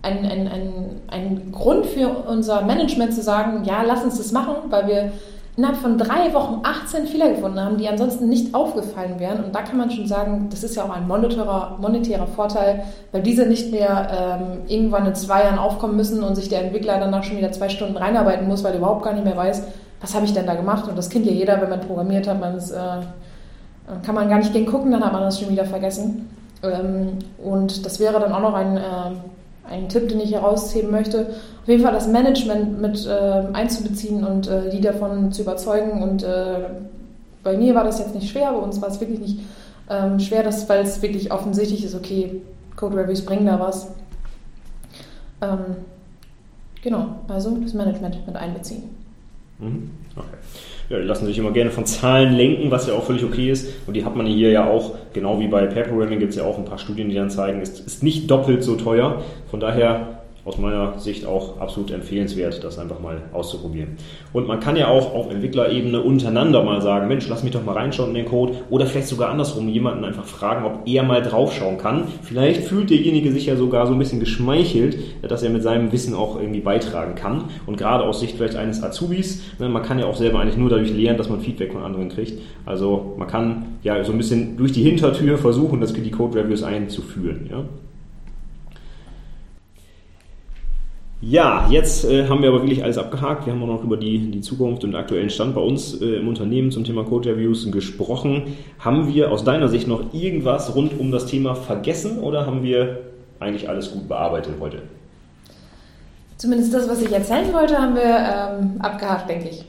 ein, ein, ein, ein Grund für unser Management zu sagen, ja, lass uns das machen, weil wir innerhalb von drei Wochen 18 Fehler gefunden haben, die ansonsten nicht aufgefallen wären. Und da kann man schon sagen, das ist ja auch ein monetärer, monetärer Vorteil, weil diese nicht mehr ähm, irgendwann in zwei Jahren aufkommen müssen und sich der Entwickler danach schon wieder zwei Stunden reinarbeiten muss, weil er überhaupt gar nicht mehr weiß, was habe ich denn da gemacht. Und das kennt ja jeder, wenn man programmiert hat, man äh, kann man gar nicht gegen gucken, dann hat man das schon wieder vergessen. Ähm, und das wäre dann auch noch ein... Äh, ein Tipp, den ich herausheben möchte, auf jeden Fall das Management mit äh, einzubeziehen und äh, die davon zu überzeugen. Und äh, bei mir war das jetzt nicht schwer, bei uns war es wirklich nicht ähm, schwer, dass, weil es wirklich offensichtlich ist, okay, Code Reviews bringen da was. Ähm, genau, also das Management mit einbeziehen.
Mhm. Okay ja, die lassen sich immer gerne von Zahlen lenken, was ja auch völlig okay ist. Und die hat man hier ja auch, genau wie bei Pair Programming gibt es ja auch ein paar Studien, die dann zeigen, es ist nicht doppelt so teuer. Von daher aus meiner Sicht auch absolut empfehlenswert, das einfach mal auszuprobieren. Und man kann ja auch auf Entwicklerebene untereinander mal sagen, Mensch, lass mich doch mal reinschauen in den Code oder vielleicht sogar andersrum jemanden einfach fragen, ob er mal draufschauen kann. Vielleicht fühlt derjenige sich ja sogar so ein bisschen geschmeichelt, dass er mit seinem Wissen auch irgendwie beitragen kann. Und gerade aus Sicht vielleicht eines Azubis, ne, man kann ja auch selber eigentlich nur dadurch lernen, dass man Feedback von anderen kriegt. Also man kann ja so ein bisschen durch die Hintertür versuchen, das die Code Reviews einzuführen. Ja? Ja, jetzt äh, haben wir aber wirklich alles abgehakt. Wir haben auch noch über die, die Zukunft und aktuellen Stand bei uns äh, im Unternehmen zum Thema Code Reviews gesprochen. Haben wir aus deiner Sicht noch irgendwas rund um das Thema vergessen oder haben wir eigentlich alles gut bearbeitet heute?
Zumindest das, was ich erzählen wollte, haben wir ähm, abgehakt, denke ich.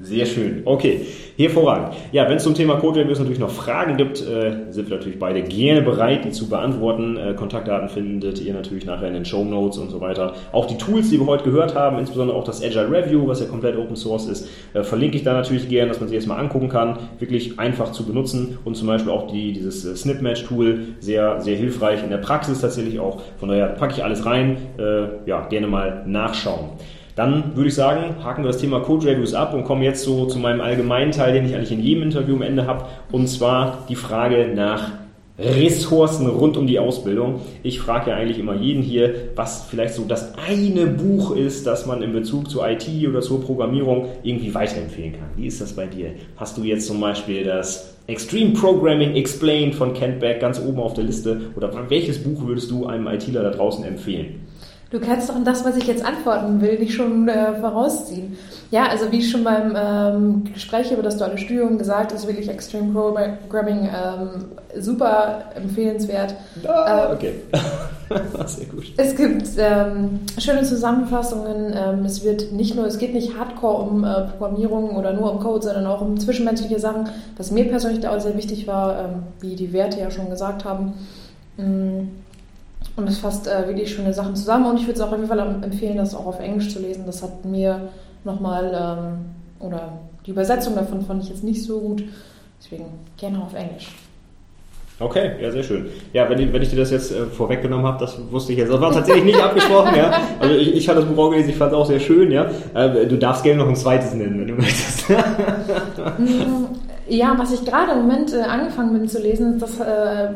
Sehr schön. Okay, hervorragend. Ja, wenn es zum Thema Code Reviews natürlich noch Fragen gibt, äh, sind wir natürlich beide gerne bereit, die zu beantworten. Äh, Kontaktdaten findet ihr natürlich nachher in den Show Notes und so weiter. Auch die Tools, die wir heute gehört haben, insbesondere auch das Agile Review, was ja komplett Open Source ist, äh, verlinke ich da natürlich gerne, dass man sich erstmal angucken kann. Wirklich einfach zu benutzen und zum Beispiel auch die, dieses äh, Snip Match Tool sehr, sehr hilfreich in der Praxis tatsächlich auch. Von daher packe ich alles rein. Äh, ja, gerne mal nachschauen. Dann würde ich sagen, haken wir das Thema Code Reviews ab und kommen jetzt so zu meinem allgemeinen Teil, den ich eigentlich in jedem Interview am Ende habe, und zwar die Frage nach Ressourcen rund um die Ausbildung. Ich frage ja eigentlich immer jeden hier, was vielleicht so das eine Buch ist, das man in Bezug zu IT oder zur Programmierung irgendwie weiterempfehlen kann. Wie ist das bei dir? Hast du jetzt zum Beispiel das Extreme Programming Explained von Kent Beck ganz oben auf der Liste? Oder welches Buch würdest du einem ITler da draußen empfehlen?
Du kannst doch in das, was ich jetzt antworten will, nicht schon äh, vorausziehen. Ja, also wie schon beim ähm, Gespräch über das duale Studium gesagt, ist wirklich Extreme Programming ähm, super empfehlenswert.
Ah, okay. Sehr gut.
Es gibt ähm, schöne Zusammenfassungen. Ähm, es wird nicht nur, es geht nicht hardcore um äh, Programmierung oder nur um Code, sondern auch um zwischenmenschliche Sachen, was mir persönlich auch sehr wichtig war, ähm, wie die Werte ja schon gesagt haben. Mm und es fasst äh, wirklich schöne Sachen zusammen. Und ich würde es auch auf jeden Fall empfehlen, das auch auf Englisch zu lesen. Das hat mir nochmal, ähm, oder die Übersetzung davon fand ich jetzt nicht so gut. Deswegen gerne auf Englisch.
Okay, ja, sehr schön. Ja, wenn, wenn ich dir das jetzt äh, vorweggenommen habe, das wusste ich jetzt. Das war tatsächlich nicht abgesprochen, ja. Also ich, ich hatte das Buch auch gelesen, ich fand es auch sehr schön, ja. Äh, du darfst gerne noch ein zweites nennen, wenn du möchtest.
Mm, ja, was ich gerade im Moment äh, angefangen bin zu lesen, ist das äh,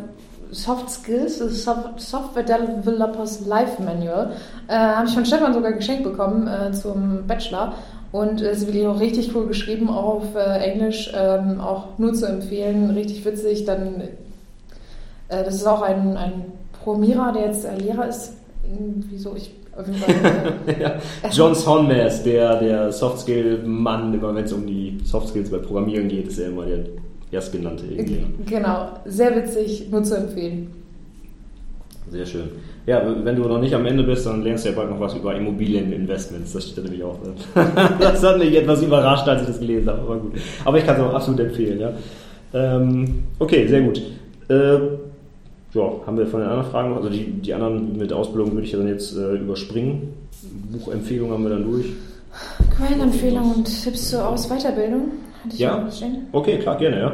Soft Skills, das Software Developers Life Manual. Äh, Habe ich von Stefan sogar geschenkt bekommen äh, zum Bachelor. Und es ist wirklich auch richtig cool geschrieben, auch auf äh, Englisch, ähm, auch nur zu empfehlen, richtig witzig. Dann, äh, das ist auch ein, ein Programmierer, der jetzt Lehrer ist. Wieso ich auf jeden Fall.
ja. John Sonmez, der, der Soft-Skill-Mann, wenn es um die Soft Skills bei Programmieren geht, ist er immer der Erstgenannte irgendwie.
Genau, sehr witzig, nur zu empfehlen.
Sehr schön. Ja, wenn du noch nicht am Ende bist, dann lernst du ja bald noch was über Immobilieninvestments. Das steht da nämlich auch drin. das hat mich etwas überrascht, als ich das gelesen habe, aber gut. Aber ich kann es auch absolut empfehlen, ja. Ähm, okay, sehr gut. Äh, ja, haben wir von den anderen Fragen noch? Also die, die anderen mit Ausbildung würde ich ja dann jetzt äh, überspringen. Buchempfehlungen haben wir dann durch.
Quellenempfehlungen und Tipps zur Aus Weiterbildung.
Hatte ich ja. Okay, klar, gerne, ja.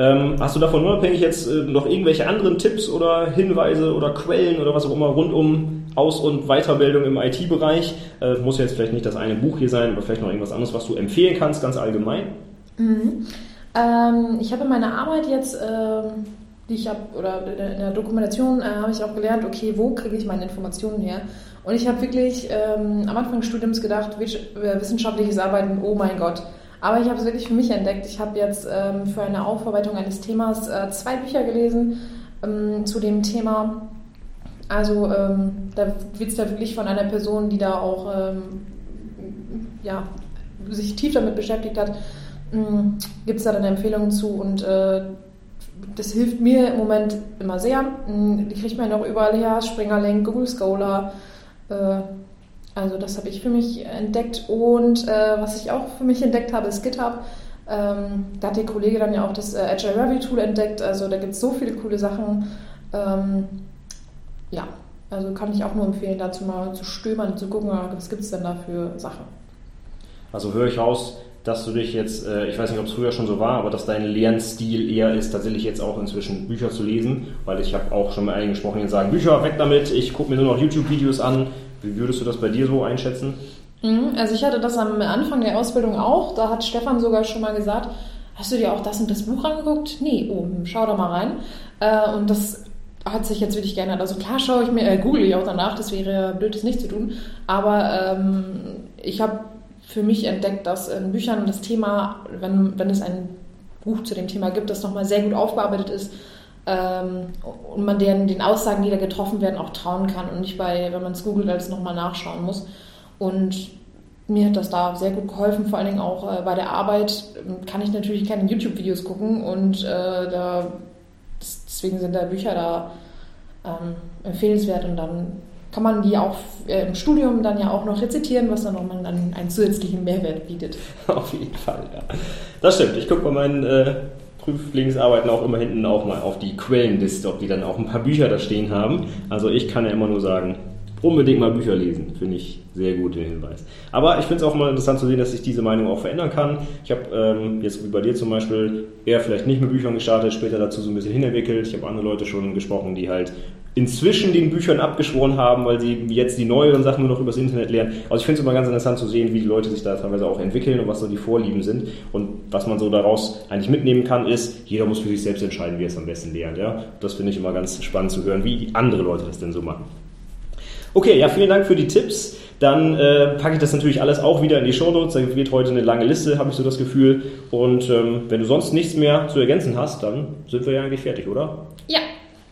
Ähm, hast du davon unabhängig jetzt äh, noch irgendwelche anderen Tipps oder Hinweise oder Quellen oder was auch immer rund um Aus- und Weiterbildung im IT-Bereich? Äh, muss jetzt vielleicht nicht das eine Buch hier sein, aber vielleicht noch irgendwas anderes, was du empfehlen kannst, ganz allgemein?
Mhm. Ähm, ich habe in meiner Arbeit jetzt, äh, die ich habe, oder in der Dokumentation, äh, habe ich auch gelernt, okay, wo kriege ich meine Informationen her? Und ich habe wirklich ähm, am Anfang des Studiums gedacht, äh, wissenschaftliches Arbeiten, oh mein Gott, aber ich habe es wirklich für mich entdeckt. Ich habe jetzt ähm, für eine Aufarbeitung eines Themas äh, zwei Bücher gelesen ähm, zu dem Thema. Also ähm, da wird es da wirklich von einer Person, die da auch ähm, ja, sich tief damit beschäftigt hat, ähm, gibt es da dann Empfehlungen zu und äh, das hilft mir im Moment immer sehr. Ähm, die kriegt man auch überall her, Springerlink, Google Scholar, äh, also das habe ich für mich entdeckt und äh, was ich auch für mich entdeckt habe, ist GitHub. Ähm, da hat der Kollege dann ja auch das äh, Agile Review Tool entdeckt. Also da gibt es so viele coole Sachen. Ähm, ja, also kann ich auch nur empfehlen, dazu mal zu stöbern, zu gucken, was gibt es denn da für Sachen.
Also höre ich raus, dass du dich jetzt, äh, ich weiß nicht, ob es früher schon so war, aber dass dein Lernstil eher ist, tatsächlich jetzt auch inzwischen Bücher zu lesen, weil ich habe auch schon mit einigen gesprochen, die sagen, Bücher weg damit, ich gucke mir nur noch YouTube-Videos an, wie würdest du das bei dir so einschätzen?
Mhm, also ich hatte das am Anfang der Ausbildung auch. Da hat Stefan sogar schon mal gesagt, hast du dir auch das und das Buch angeguckt? Nee, oh, hm, schau da mal rein. Äh, und das hat sich jetzt wirklich geändert. Also klar schaue ich mir, äh, google ich auch danach, das wäre blöd, das nicht zu tun. Aber ähm, ich habe für mich entdeckt, dass in Büchern das Thema, wenn, wenn es ein Buch zu dem Thema gibt, das nochmal sehr gut aufgearbeitet ist, ähm, und man den, den Aussagen, die da getroffen werden, auch trauen kann und nicht bei, wenn man es googelt, als nochmal nachschauen muss. Und mir hat das da sehr gut geholfen, vor allen Dingen auch äh, bei der Arbeit kann ich natürlich keine YouTube-Videos gucken und äh, da, deswegen sind da Bücher da ähm, empfehlenswert und dann kann man die auch äh, im Studium dann ja auch noch rezitieren, was dann nochmal dann einen zusätzlichen Mehrwert bietet.
Auf jeden Fall, ja. Das stimmt. Ich gucke bei meinen äh, Prüflingsarbeiten auch immer hinten auch mal auf die Quellenliste, ob die dann auch ein paar Bücher da stehen haben. Also ich kann ja immer nur sagen, unbedingt mal Bücher lesen, finde ich sehr gut den Hinweis. Aber ich finde es auch mal interessant zu sehen, dass sich diese Meinung auch verändern kann. Ich habe ähm, jetzt wie bei dir zum Beispiel eher vielleicht nicht mit Büchern gestartet, später dazu so ein bisschen hinentwickelt. Ich habe andere Leute schon gesprochen, die halt inzwischen den Büchern abgeschworen haben, weil sie jetzt die neueren Sachen nur noch übers Internet lernen. Also ich finde es immer ganz interessant zu sehen, wie die Leute sich da teilweise auch entwickeln und was so die Vorlieben sind. Und was man so daraus eigentlich mitnehmen kann, ist, jeder muss für sich selbst entscheiden, wie er es am besten lernt. Ja? Das finde ich immer ganz spannend zu hören, wie andere Leute das denn so machen. Okay, ja, vielen Dank für die Tipps. Dann äh, packe ich das natürlich alles auch wieder in die Show Notes. Da wird heute eine lange Liste, habe ich so das Gefühl. Und ähm, wenn du sonst nichts mehr zu ergänzen hast, dann sind wir ja eigentlich fertig, oder?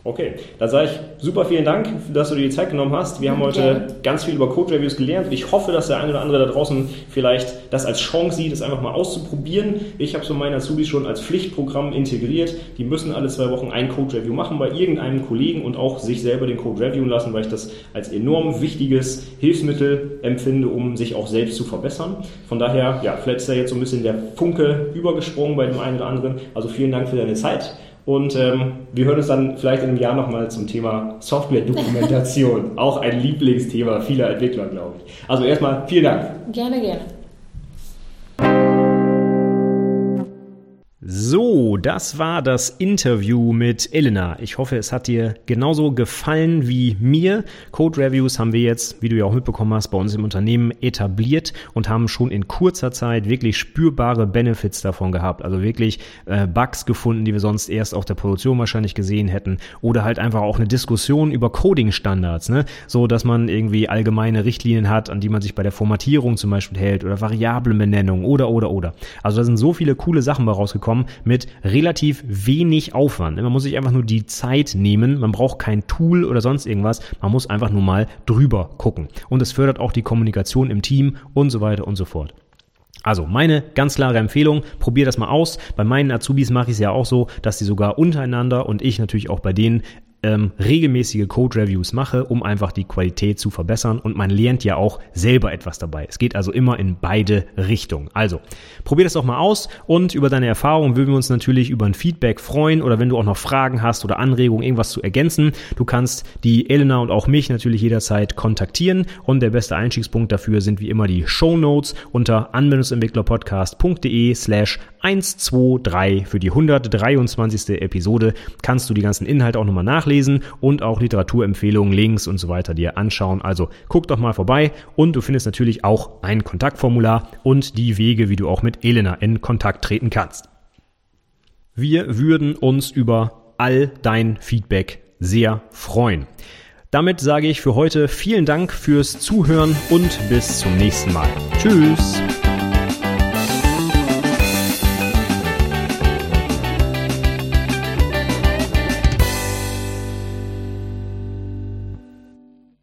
Ja,
Okay, dann sage ich super vielen Dank, dass du dir die Zeit genommen hast. Wir haben heute Gerne. ganz viel über Code Reviews gelernt und ich hoffe, dass der eine oder andere da draußen vielleicht das als Chance sieht, es einfach mal auszuprobieren. Ich habe so meine Azubis schon als Pflichtprogramm integriert. Die müssen alle zwei Wochen ein Code Review machen bei irgendeinem Kollegen und auch sich selber den Code reviewen lassen, weil ich das als enorm wichtiges Hilfsmittel empfinde, um sich auch selbst zu verbessern. Von daher, ja, vielleicht ist da jetzt so ein bisschen der Funke übergesprungen bei dem einen oder anderen. Also vielen Dank für deine Zeit. Und ähm, wir hören uns dann vielleicht in einem Jahr nochmal zum Thema Software-Dokumentation. Auch ein Lieblingsthema vieler Entwickler, glaube ich. Also erstmal vielen Dank.
Gerne, gerne.
So, das war das Interview mit Elena. Ich hoffe, es hat dir genauso gefallen wie mir. Code Reviews haben wir jetzt, wie du ja auch mitbekommen hast, bei uns im Unternehmen etabliert und haben schon in kurzer Zeit wirklich spürbare Benefits davon gehabt. Also wirklich äh, Bugs gefunden, die wir sonst erst auf der Produktion wahrscheinlich gesehen hätten. Oder halt einfach auch eine Diskussion über Coding-Standards, ne? So, dass man irgendwie allgemeine Richtlinien hat, an die man sich bei der Formatierung zum Beispiel hält oder Variablenbenennung oder, oder, oder. Also da sind so viele coole Sachen bei rausgekommen bekommen mit relativ wenig Aufwand. Man muss sich einfach nur die Zeit nehmen. Man braucht kein Tool oder sonst irgendwas. Man muss einfach nur mal drüber gucken. Und es fördert auch die Kommunikation im Team und so weiter und so fort. Also meine ganz klare Empfehlung, probier das mal aus. Bei meinen Azubis mache ich es ja auch so, dass sie sogar untereinander und ich natürlich auch bei denen ähm, regelmäßige Code-Reviews mache, um einfach die Qualität zu verbessern. Und man lernt ja auch selber etwas dabei. Es geht also immer in beide Richtungen. Also, probier das doch mal aus und über deine Erfahrungen würden wir uns natürlich über ein Feedback freuen oder wenn du auch noch Fragen hast oder Anregungen, irgendwas zu ergänzen. Du kannst die Elena und auch mich natürlich jederzeit kontaktieren und der beste Einstiegspunkt dafür sind wie immer die Show Notes unter anwendungsentwicklerpodcast.de slash 123 für die 123. Episode kannst du die ganzen Inhalte auch nochmal nachlesen und auch Literaturempfehlungen, Links und so weiter dir anschauen. Also guck doch mal vorbei und du findest natürlich auch ein Kontaktformular und die Wege, wie du auch mit Elena in Kontakt treten kannst. Wir würden uns über all dein Feedback sehr freuen. Damit sage ich für heute vielen Dank fürs Zuhören und bis zum nächsten Mal. Tschüss!